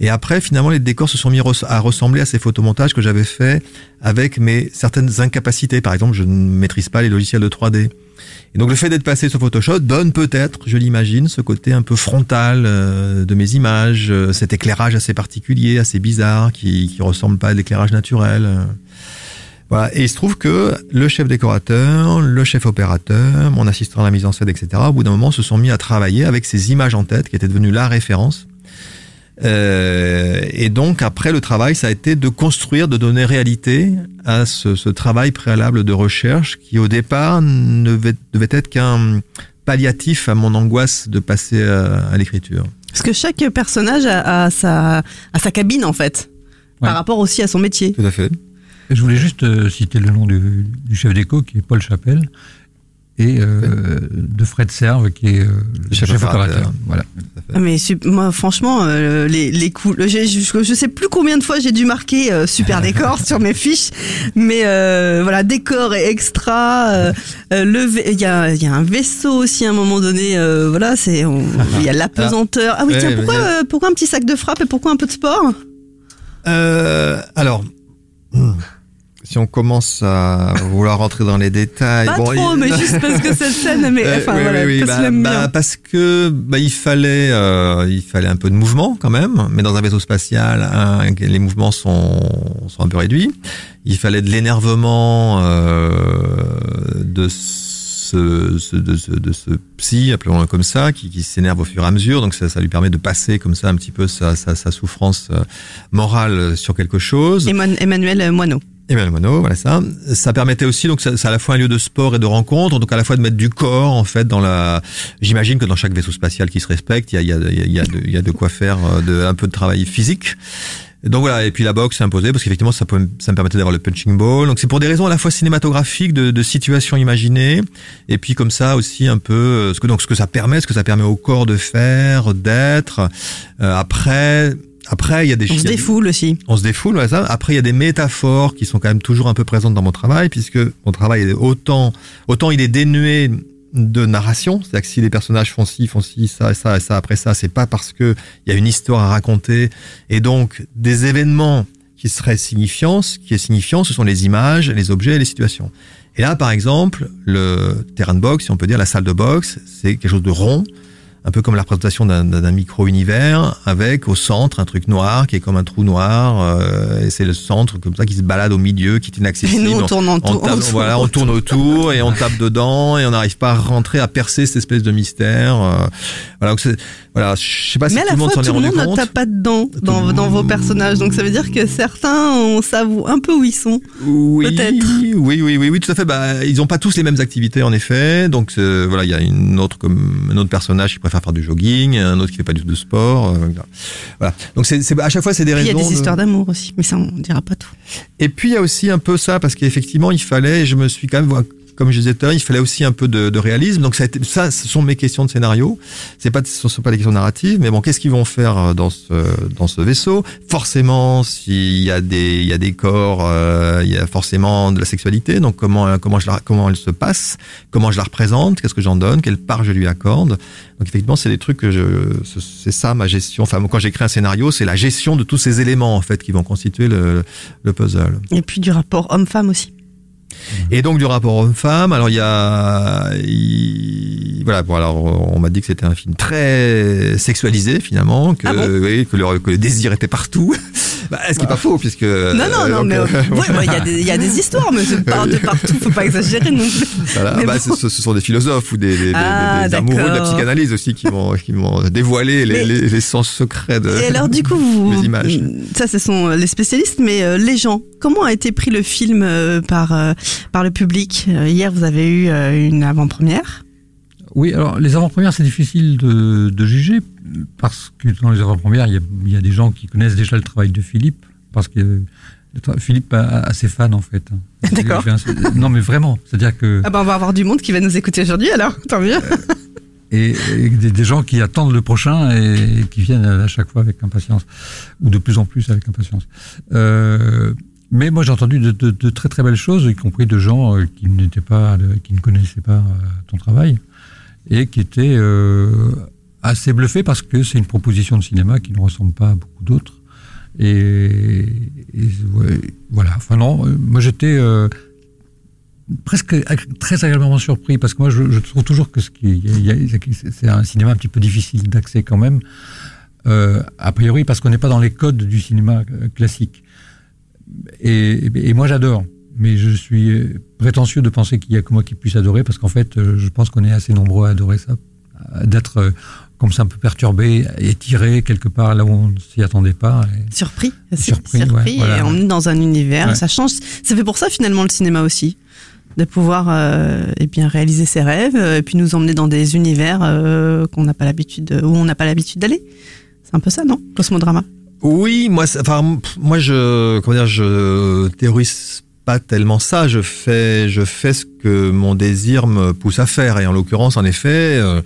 Et après finalement les décors se sont mis à ressembler à ces photomontages que j'avais fait avec mes certaines incapacités. Par exemple, je ne maîtrise pas les logiciels de 3D. Et donc le fait d'être passé sur Photoshop donne peut-être, je l'imagine, ce côté un peu frontal euh, de mes images, euh, cet éclairage assez particulier, assez bizarre, qui qui ressemble pas à l'éclairage naturel. Voilà. Et il se trouve que le chef décorateur, le chef opérateur, mon assistant à la mise en scène, etc., au bout d'un moment, se sont mis à travailler avec ces images en tête, qui étaient devenues la référence. Euh, et donc après le travail, ça a été de construire, de donner réalité à ce, ce travail préalable de recherche qui au départ ne devait, devait être qu'un palliatif à mon angoisse de passer à, à l'écriture. Parce que chaque personnage a, a sa, a sa cabine en fait, Ouais. par rapport aussi à son métier. Tout à fait. Je voulais juste euh, citer le nom du, du chef d'éco, qui est Paul Chapelle, et euh, de Fred Serve, qui est euh, le chef chef, opérateur. Voilà. Ah, Mais moi, franchement, euh, les, les coups, je, je, je sais plus combien de fois j'ai dû marquer euh, super décor sur mes fiches, mais euh, voilà, décor et extra. euh, euh, le, il y a, il y a un vaisseau aussi à un moment donné. euh, voilà, c'est, il y a l'apesanteur. Ah oui, Ouais, tiens, pourquoi, euh, pourquoi un petit sac de frappe et pourquoi un peu de sport? Euh, alors, hmm, si on commence à vouloir rentrer dans les détails, Pas bon, trop, il- mais juste parce que cette scène, mais Euh, enfin oui, voilà, oui, oui, parce que bah, bah, parce que bah, il fallait euh, il fallait un peu de mouvement quand même, mais dans un vaisseau spatial, hein, les mouvements sont sont un peu réduits. Il fallait de l'énervement euh, de ce, ce- de, ce, de ce psy, appelons-le comme ça, qui, qui s'énerve au fur et à mesure. Donc ça, ça lui permet de passer comme ça un petit peu sa, sa, sa souffrance euh, morale sur quelque chose. Emman- Emmanuel Moineau. Emmanuel Monod, voilà ça. Ça permettait aussi, donc c'est c'est à la fois un lieu de sport et de rencontre, donc à la fois de mettre du corps en fait dans la. J'imagine que dans chaque vaisseau spatial qui se respecte, il y a, il y a, il y a, de, il y a de quoi faire euh, de, un peu de travail physique. Donc voilà, et puis la boxe s'est imposée parce qu'effectivement ça, peut- ça me permettait d'avoir le punching ball. Donc c'est pour des raisons à la fois cinématographiques, de, de situations imaginées, et puis comme ça aussi un peu euh, ce que donc ce que ça permet, ce que ça permet au corps de faire, d'être. Euh, après, après il y a des On se défoule aussi. on se défoule, voilà ça. Après, il y a des métaphores qui sont quand même toujours un peu présentes dans mon travail, puisque mon travail est autant, autant il est dénué de narration, c'est-à-dire que si les personnages font ci, font ci, ça, ça, et ça, après ça, c'est pas parce que il y a une histoire à raconter, et donc des événements qui serait signifiant. Ce qui est signifiant, ce sont les images, les objets et les situations. Et là, par exemple, le terrain de boxe, si on peut dire la salle de boxe, c'est quelque chose de rond, un peu comme la représentation d'un micro-univers, avec au centre un truc noir qui est comme un trou noir, euh, et c'est le centre comme ça qui se balade au milieu, qui est inaccessible. Et nous, on tourne, en on, tape, voilà, on tourne autour et on tape dedans et on n'arrive pas à rentrer, à percer cette espèce de mystère. Euh, voilà, donc voilà, je sais pas si Mais à tout le la monde fois, s'en est tout le monde ne tape pas dedans dans, dans vos personnages. Donc ça veut dire que certains, on s'avoue un peu où ils sont. Oui, Peut-être. oui, oui, oui, oui, tout à fait. Bah, ils ont pas tous les mêmes activités en effet. Donc euh, voilà, il y a une autre comme un autre personnage qui préfère faire du jogging, un autre qui fait pas du tout de sport. euh, voilà. Donc c'est à chaque fois c'est des Puis il y a raisons. des de- histoires d'amour aussi, mais ça on dira pas tout. Et puis il y a aussi un peu ça parce qu'effectivement il fallait, je me suis quand même comme je disais tout à l'heure, il fallait aussi un peu de, réalisme. Donc ça, ce sont mes questions de scénario. C'est pas, ce sont pas des questions narratives, mais bon, qu'est-ce qu'ils vont faire dans ce dans ce vaisseau? Forcément, s'il y a des il y a des corps, euh, il y a forcément de la sexualité. Donc comment comment je la, comment elle se passe? Comment je la représente? Qu'est-ce que j'en donne? Quelle part je lui accorde? Donc effectivement, c'est des trucs que je, c'est ça ma gestion. Enfin, quand j'écris un scénario, c'est la gestion de tous ces éléments en fait qui vont constituer le, le puzzle. Et puis du rapport homme-femme aussi. Et donc du rapport homme-femme, alors il y a, il- voilà, bon alors on m'a dit que c'était un film très sexualisé finalement, que, Ah bon? oui, que, le, que le désir était partout. Bah, ce qui est pas faux puisque. Non, non, non, donc, mais euh, ouais, bah, il y, a des- il y a des histoires, mais de partout, faut pas exagérer non plus. Voilà, bah, bon. ce, ce sont des philosophes ou des, Ah, des amoureux de la psychanalyse aussi qui m'ont dévoilé les, les, les sens secrets de Et alors du coup, vous, les images. ça ce sont les spécialistes, mais euh, les gens, comment a été pris le film euh, par euh, par le public? Euh, Hier, vous avez eu euh, une avant-première. Oui, alors les avant-premières, c'est difficile de, de juger parce que dans les avant-premières, il y, y a des gens qui connaissent déjà le travail de Philippe parce que Philippe a, a ses fans en fait. D'accord. Fait un- Non, mais vraiment, c'est-à-dire que Ah ben on va avoir du monde qui va nous écouter aujourd'hui, alors tant mieux. et, et des, des gens qui attendent le prochain et, qui viennent à chaque fois avec impatience ou de plus en plus avec impatience. Euh, mais moi, j'ai entendu de, de- de très très belles choses, y compris de gens euh, qui n'étaient pas, qui ne connaissaient pas euh, ton travail et qui étaient euh, assez bluffés parce que c'est une proposition de cinéma qui ne ressemble pas à beaucoup d'autres. Et, et, voilà. Enfin non, euh, moi j'étais euh, presque très agréablement surpris parce que moi je, je trouve toujours que c'est un cinéma un petit peu difficile d'accès quand même. Euh, a priori parce qu'on n'est pas dans les codes du cinéma euh, classique. Et- et moi j'adore, mais je suis euh, prétentieux de penser qu'il y a que moi qui puisse adorer parce qu'en fait euh, je pense qu'on est assez nombreux à adorer ça, d'être euh, comme ça un peu perturbé, étiré quelque part là où on ne s'y attendait pas. Et- Surpris, Surpris, surpris ouais, voilà. et emmené dans un univers. Ouais. Ça change. Ça fait pour ça finalement le cinéma aussi, de pouvoir euh, eh bien réaliser ses rêves et puis nous emmener dans des univers euh, qu'on n'a pas l'habitude, où on n'a pas l'habitude d'aller. C'est un peu ça, non Cosmodrama? Oui, moi, enfin, moi, je, comment dire, je théorise pas tellement ça. Je fais, je fais ce que mon désir me pousse à faire. Et en l'occurrence, en effet, euh,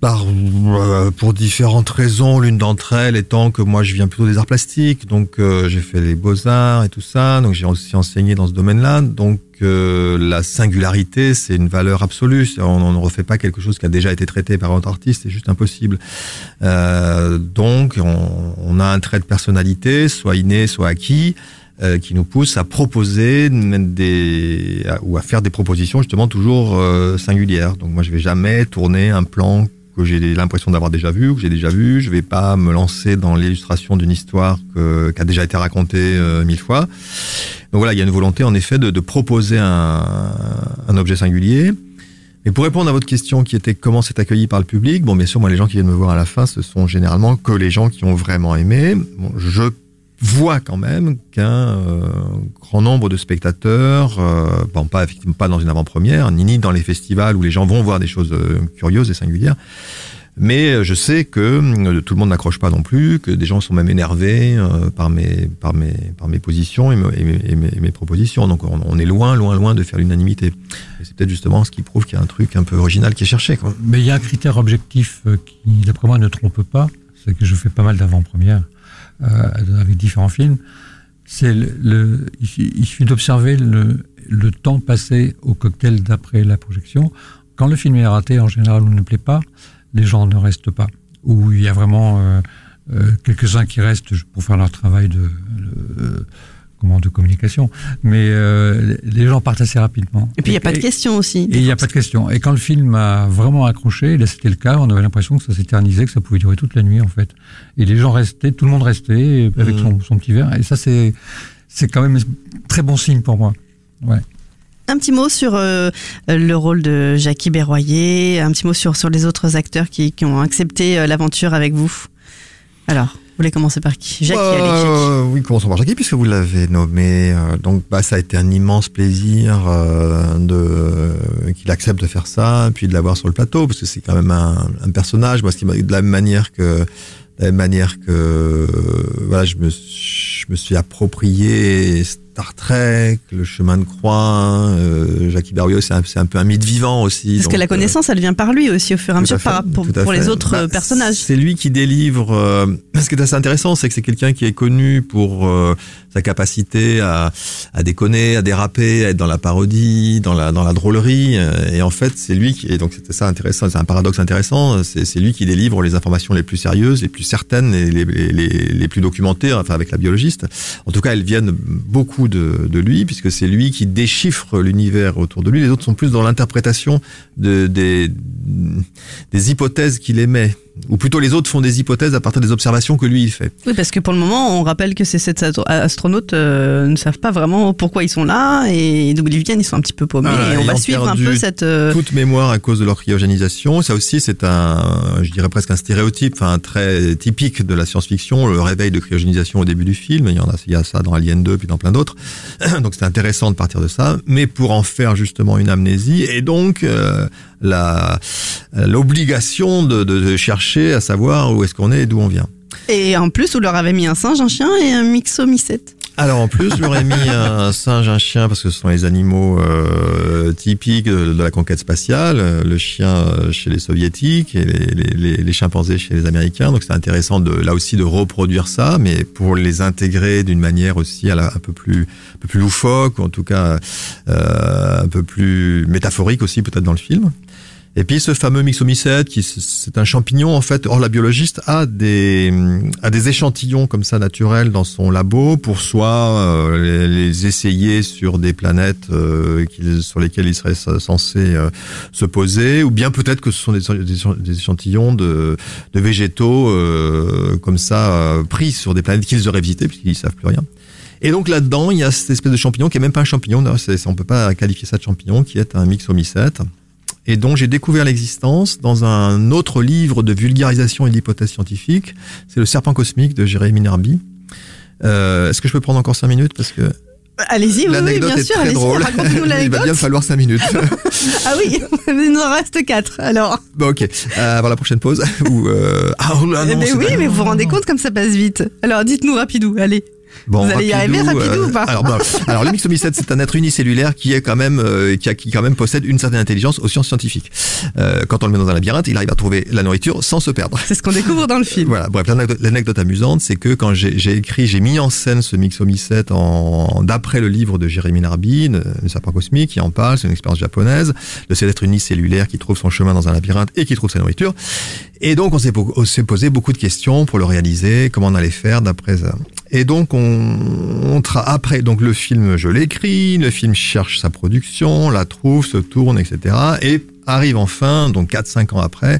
par, euh, pour différentes raisons, l'une d'entre elles étant que moi, je viens plutôt des arts plastiques, donc euh, j'ai fait les beaux arts et tout ça, donc j'ai aussi enseigné dans ce domaine-là. Donc la singularité, c'est une valeur absolue. On ne refait pas quelque chose qui a déjà été traité par un autre artiste, c'est juste impossible. Donc, on, on a un trait de personnalité, soit inné, soit acquis, euh, qui nous pousse à proposer des, ou à faire des propositions justement toujours euh, singulières. Donc, moi, je vais jamais tourner un plan que j'ai l'impression d'avoir déjà vu, que j'ai déjà vu. Je vais pas me lancer dans l'illustration d'une histoire que- qui a déjà été racontée euh, mille fois. Donc voilà, il y a une volonté en effet de, de proposer un, un objet singulier. Et pour répondre à votre question qui était comment c'est accueilli par le public, bon bien sûr moi les gens qui viennent me voir à la fin ce sont généralement que les gens qui ont vraiment aimé. Bon, je vois quand même qu'un euh, grand nombre de spectateurs, euh, bon pas effectivement pas dans une avant-première, ni, ni dans les festivals où les gens vont voir des choses euh, curieuses et singulières, mais euh, je sais que euh, tout le monde n'accroche pas non plus, que des gens sont même énervés par mes par mes par mes positions et, me- et mes, et mes- et mes propositions. Donc on, est loin loin loin de faire l'unanimité. C'est peut-être justement ce qui prouve qu'il y a un truc un peu original qui est cherché. Quoi. Mais il y a un critère objectif qui, d'après moi, ne trompe pas. C'est que je fais pas mal d'avant-premières avec différents films. C'est le, le- il suffit- d'observer le, le temps passé au cocktail d'après la projection. Quand le film est raté, en général, ou ne plaît pas, les gens ne restent pas. Ou il y a vraiment euh, euh, quelques-uns qui restent pour faire leur travail de, de comment de communication, mais euh, les gens partent assez rapidement. Et puis il n'y a pas de questions aussi. Et il n'y a pas de questions. Et quand le film a vraiment accroché, et là c'était le cas, on avait l'impression que ça s'éternisait, que ça pouvait durer toute la nuit en fait. Et les gens restaient, tout le monde restait avec son, son petit verre. Et ça c'est c'est quand même un très bon signe pour moi. Ouais. Un petit mot sur euh, le rôle de Jackie Berroyer, un petit mot sur, sur les autres acteurs qui, qui ont accepté euh, l'aventure avec vous. Alors, vous voulez commencer par qui? Jackie, allez, Euh, oui, commençons par Jackie, puisque vous l'avez nommé. Euh, donc, bah, ça a été un immense plaisir euh, de euh, qu'il accepte de faire ça, puis de l'avoir sur le plateau, parce que c'est quand même un, un personnage. Moi, ce qui m'a- de la même manière que de la même manière que voilà, je me je me suis approprié Star Trek, le chemin de croix. Euh, Jackie Berriot, c'est un, un peu un mythe vivant aussi. Parce que la euh, connaissance, elle vient par lui aussi au fur et à mesure par à pour les autres Bah, personnages. C'est lui qui délivre. euh, ce qui est assez intéressant, c'est que c'est quelqu'un qui est connu pour euh, sa capacité à, à déconner, à déraper, à être dans la parodie, dans la dans la drôlerie. euh, Et en fait, c'est lui qui. Et donc c'était ça intéressant. C'est un paradoxe intéressant. C'est c'est lui qui délivre les informations les plus sérieuses, les plus certaines, et les les, les, les plus documentées. Enfin, avec la biologiste. En tout cas, elles viennent beaucoup de lui, puisque c'est lui qui déchiffre l'univers autour de lui. Les autres sont plus dans l'interprétation de des des hypothèses qu'il émet. Ou plutôt les autres font des hypothèses à partir des observations que lui il fait. Oui, parce que pour le moment, on rappelle que ces sept astro- astronautes euh, ne savent pas vraiment pourquoi ils sont là et d'où ils viennent, ils sont un petit peu paumés. Ah, et on va suivre un peu cette. euh, toute mémoire à cause de leur cryogénisation. Ça aussi, c'est un, je dirais presque un stéréotype, enfin très typique de la science-fiction, le réveil de cryogénisation au début du film. Il y en a, il y a ça dans Alien 2 puis dans plein d'autres. Donc c'est intéressant de partir de ça, mais pour en faire justement une amnésie et donc euh, l'obligation de, de, de chercher à savoir où est-ce qu'on est et d'où on vient. Et en plus, vous leur avez mis un singe, un chien et un mixomycète. Alors en plus, j'aurais mis un singe, un chien, parce que ce sont les animaux euh, typiques de, de la conquête spatiale. Euh, Le chien euh, chez les soviétiques et les, les, les- les chimpanzés chez les américains. Donc c'est intéressant de là aussi de reproduire ça, mais pour les intégrer d'une manière aussi à la- un peu plus, un peu plus loufoque, ou en tout cas euh, un peu plus métaphorique aussi peut-être dans le film. Et puis ce fameux mixomycète, qui c'est un champignon en fait. Or la biologiste a des a des échantillons comme ça naturels dans son labo pour soit euh, les, les essayer sur des planètes euh, sur lesquelles il serait censé euh, se poser, ou bien peut-être que ce sont des, des- échantillons de, de végétaux euh, comme ça euh, pris sur des planètes qu'ils auraient visitées puisqu'ils savent plus rien. Et donc là-dedans, il y a cette espèce de champignon qui est même pas un champignon, c'est- on peut pas qualifier ça de champignon, qui est un mixomycète et dont j'ai découvert l'existence dans un autre livre de vulgarisation et d'hypothèses scientifiques. C'est Le Serpent cosmique de Jérémy Nerby. Euh, Est-ce que je peux prendre encore cinq minutes parce que Allez-y, oui, oui, bien est sûr, très drôle. Il va bien falloir cinq minutes. Ah oui, il nous en reste quatre, alors. bon, ok. Euh, avant la prochaine pause. Ou euh... ah, oh là, non, mais oui, pas- mais vous vous rendez compte comme ça passe vite. Alors dites-nous rapidou, allez. Bon, Vous allez y arriver, rapidou ou pas alors, bon, alors, le mixomycète, c'est un être unicellulaire qui est quand même, euh, qui, a, qui quand même possède une certaine intelligence aux sciences scientifiques. Euh, quand on le met dans un labyrinthe, il arrive à trouver la nourriture sans se perdre. C'est ce qu'on découvre dans le film. Voilà. Bref, l'anecdote- amusante, c'est que quand j'ai écrit, j'ai mis en scène ce mixomycète en, d'après le livre de Jérémy Narby, euh, Le serpent cosmique, qui en parle, c'est une expérience japonaise, de cet être unicellulaire qui trouve son chemin dans un labyrinthe et qui trouve sa nourriture. Et donc, on s'est po- on s'est posé beaucoup de questions pour le réaliser, comment on allait faire d'après. Et donc, on, on tra- après, donc le film, je l'écris, le film cherche sa production, la trouve, se tourne, etc. Et arrive enfin, donc 4-5 ans après,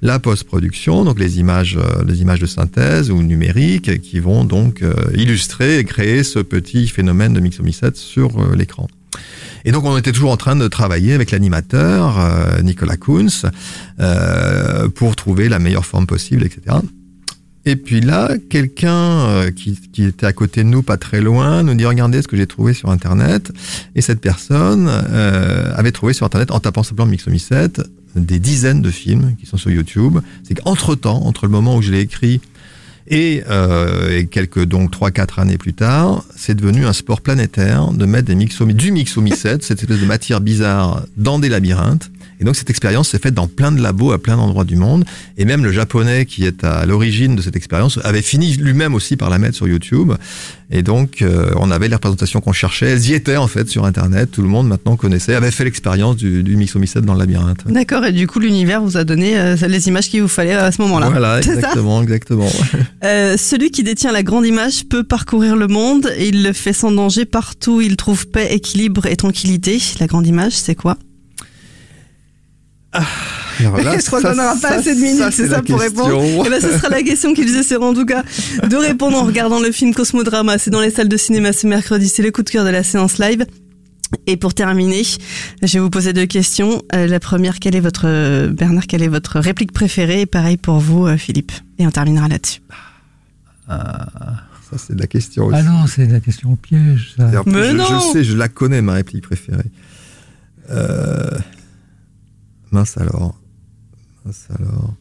la post-production, donc les images, euh, les images de synthèse ou numériques qui vont donc euh, illustrer et créer ce petit phénomène de mixomycète sur euh, l'écran. Et donc on était toujours en train de travailler avec l'animateur Nicolas Kunz pour trouver la meilleure forme possible, etc. Et puis là, quelqu'un euh, qui, était à côté de nous, pas très loin, nous dit regardez ce que j'ai trouvé sur Internet. Et cette personne euh, avait trouvé sur Internet, en tapant simplement Mixomycète, des dizaines de films qui sont sur YouTube. C'est qu'entre temps, entre le moment où je l'ai écrit et, euh, quelques donc trois quatre années plus tard, c'est devenu un sport planétaire de mettre des mixomy, du mixomycète, cette espèce de matière bizarre, dans des labyrinthes Et donc cette expérience s'est faite dans plein de labos à plein d'endroits du monde. Et même le japonais qui est à l'origine de cette expérience avait fini lui-même aussi par la mettre sur YouTube. Et donc euh, on avait les représentations qu'on cherchait. Elles y étaient en fait sur Internet. Tout le monde maintenant connaissait, avait fait l'expérience du, du Mixomycète dans le labyrinthe. D'accord, et du coup l'univers vous a donné euh, les images qu'il vous fallait à ce moment-là. Voilà, exactement, exactement. Euh, celui qui détient la grande image peut parcourir le monde et il le fait sans danger partout. Il trouve paix, équilibre et tranquillité. La grande image, c'est quoi? Ah, là, je crois qu'on n'aura pas assez de minutes, c'est ça, pour répondre. Et eh ben, ce sera la question qu'il vous essaieront en tout cas de répondre en regardant le film Cosmodrama. C'est dans les salles de cinéma ce mercredi. C'est le coup de cœur de la séance live. Et pour terminer, je vais vous poser deux questions. Euh, la première, quelle est votre Bernard, quelle est votre réplique préférée? Et pareil pour vous, euh, Philippe. Et on terminera là-dessus. Ah, ça c'est la question aussi. Ah non, c'est la question au piège. Ça. Mais je, non. je sais, je la connais ma réplique préférée. Euh... Mince alors. Mince alors.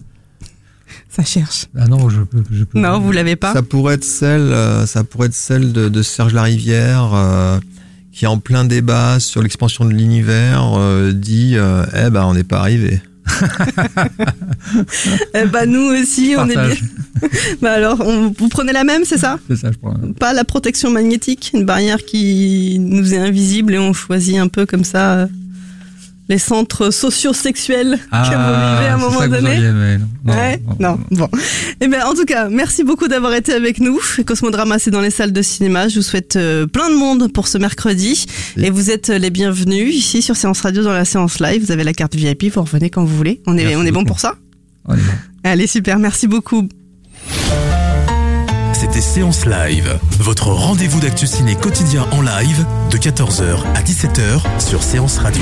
Ça cherche. Ah non, je peux. Je peux non, vous l'avez pas. Ça pourrait être celle, euh, ça pourrait être celle de, de Serge Larivière, euh, qui est en plein débat sur l'expansion de l'univers, euh, dit euh, Eh ben, on n'est pas arrivé. eh ben, nous aussi, on est bien. bah alors, on, vous prenez la même, c'est ça C'est ça, je prends. Pas la protection magnétique, une barrière qui nous est invisible et on choisit un peu comme ça. Les centres socio-sexuels Ah, que vous vivez à un moment ça que vous donné. auriez aimé, non. Non, ouais, non, non, bon. Eh ben, en tout cas, merci beaucoup d'avoir été avec nous. Cosmodrama, c'est dans les salles de cinéma. Je vous souhaite euh, plein de monde pour ce mercredi. Et vous êtes euh, les bienvenus ici sur Séance Radio dans la séance live. Vous avez la carte VIP, vous revenez quand vous voulez. On est, Merci on est bon beaucoup. pour ça? On est bon. Allez, super, merci beaucoup. C'était Séance Live, votre rendez-vous d'actu ciné quotidien en live de 14h à 17h sur Séance Radio.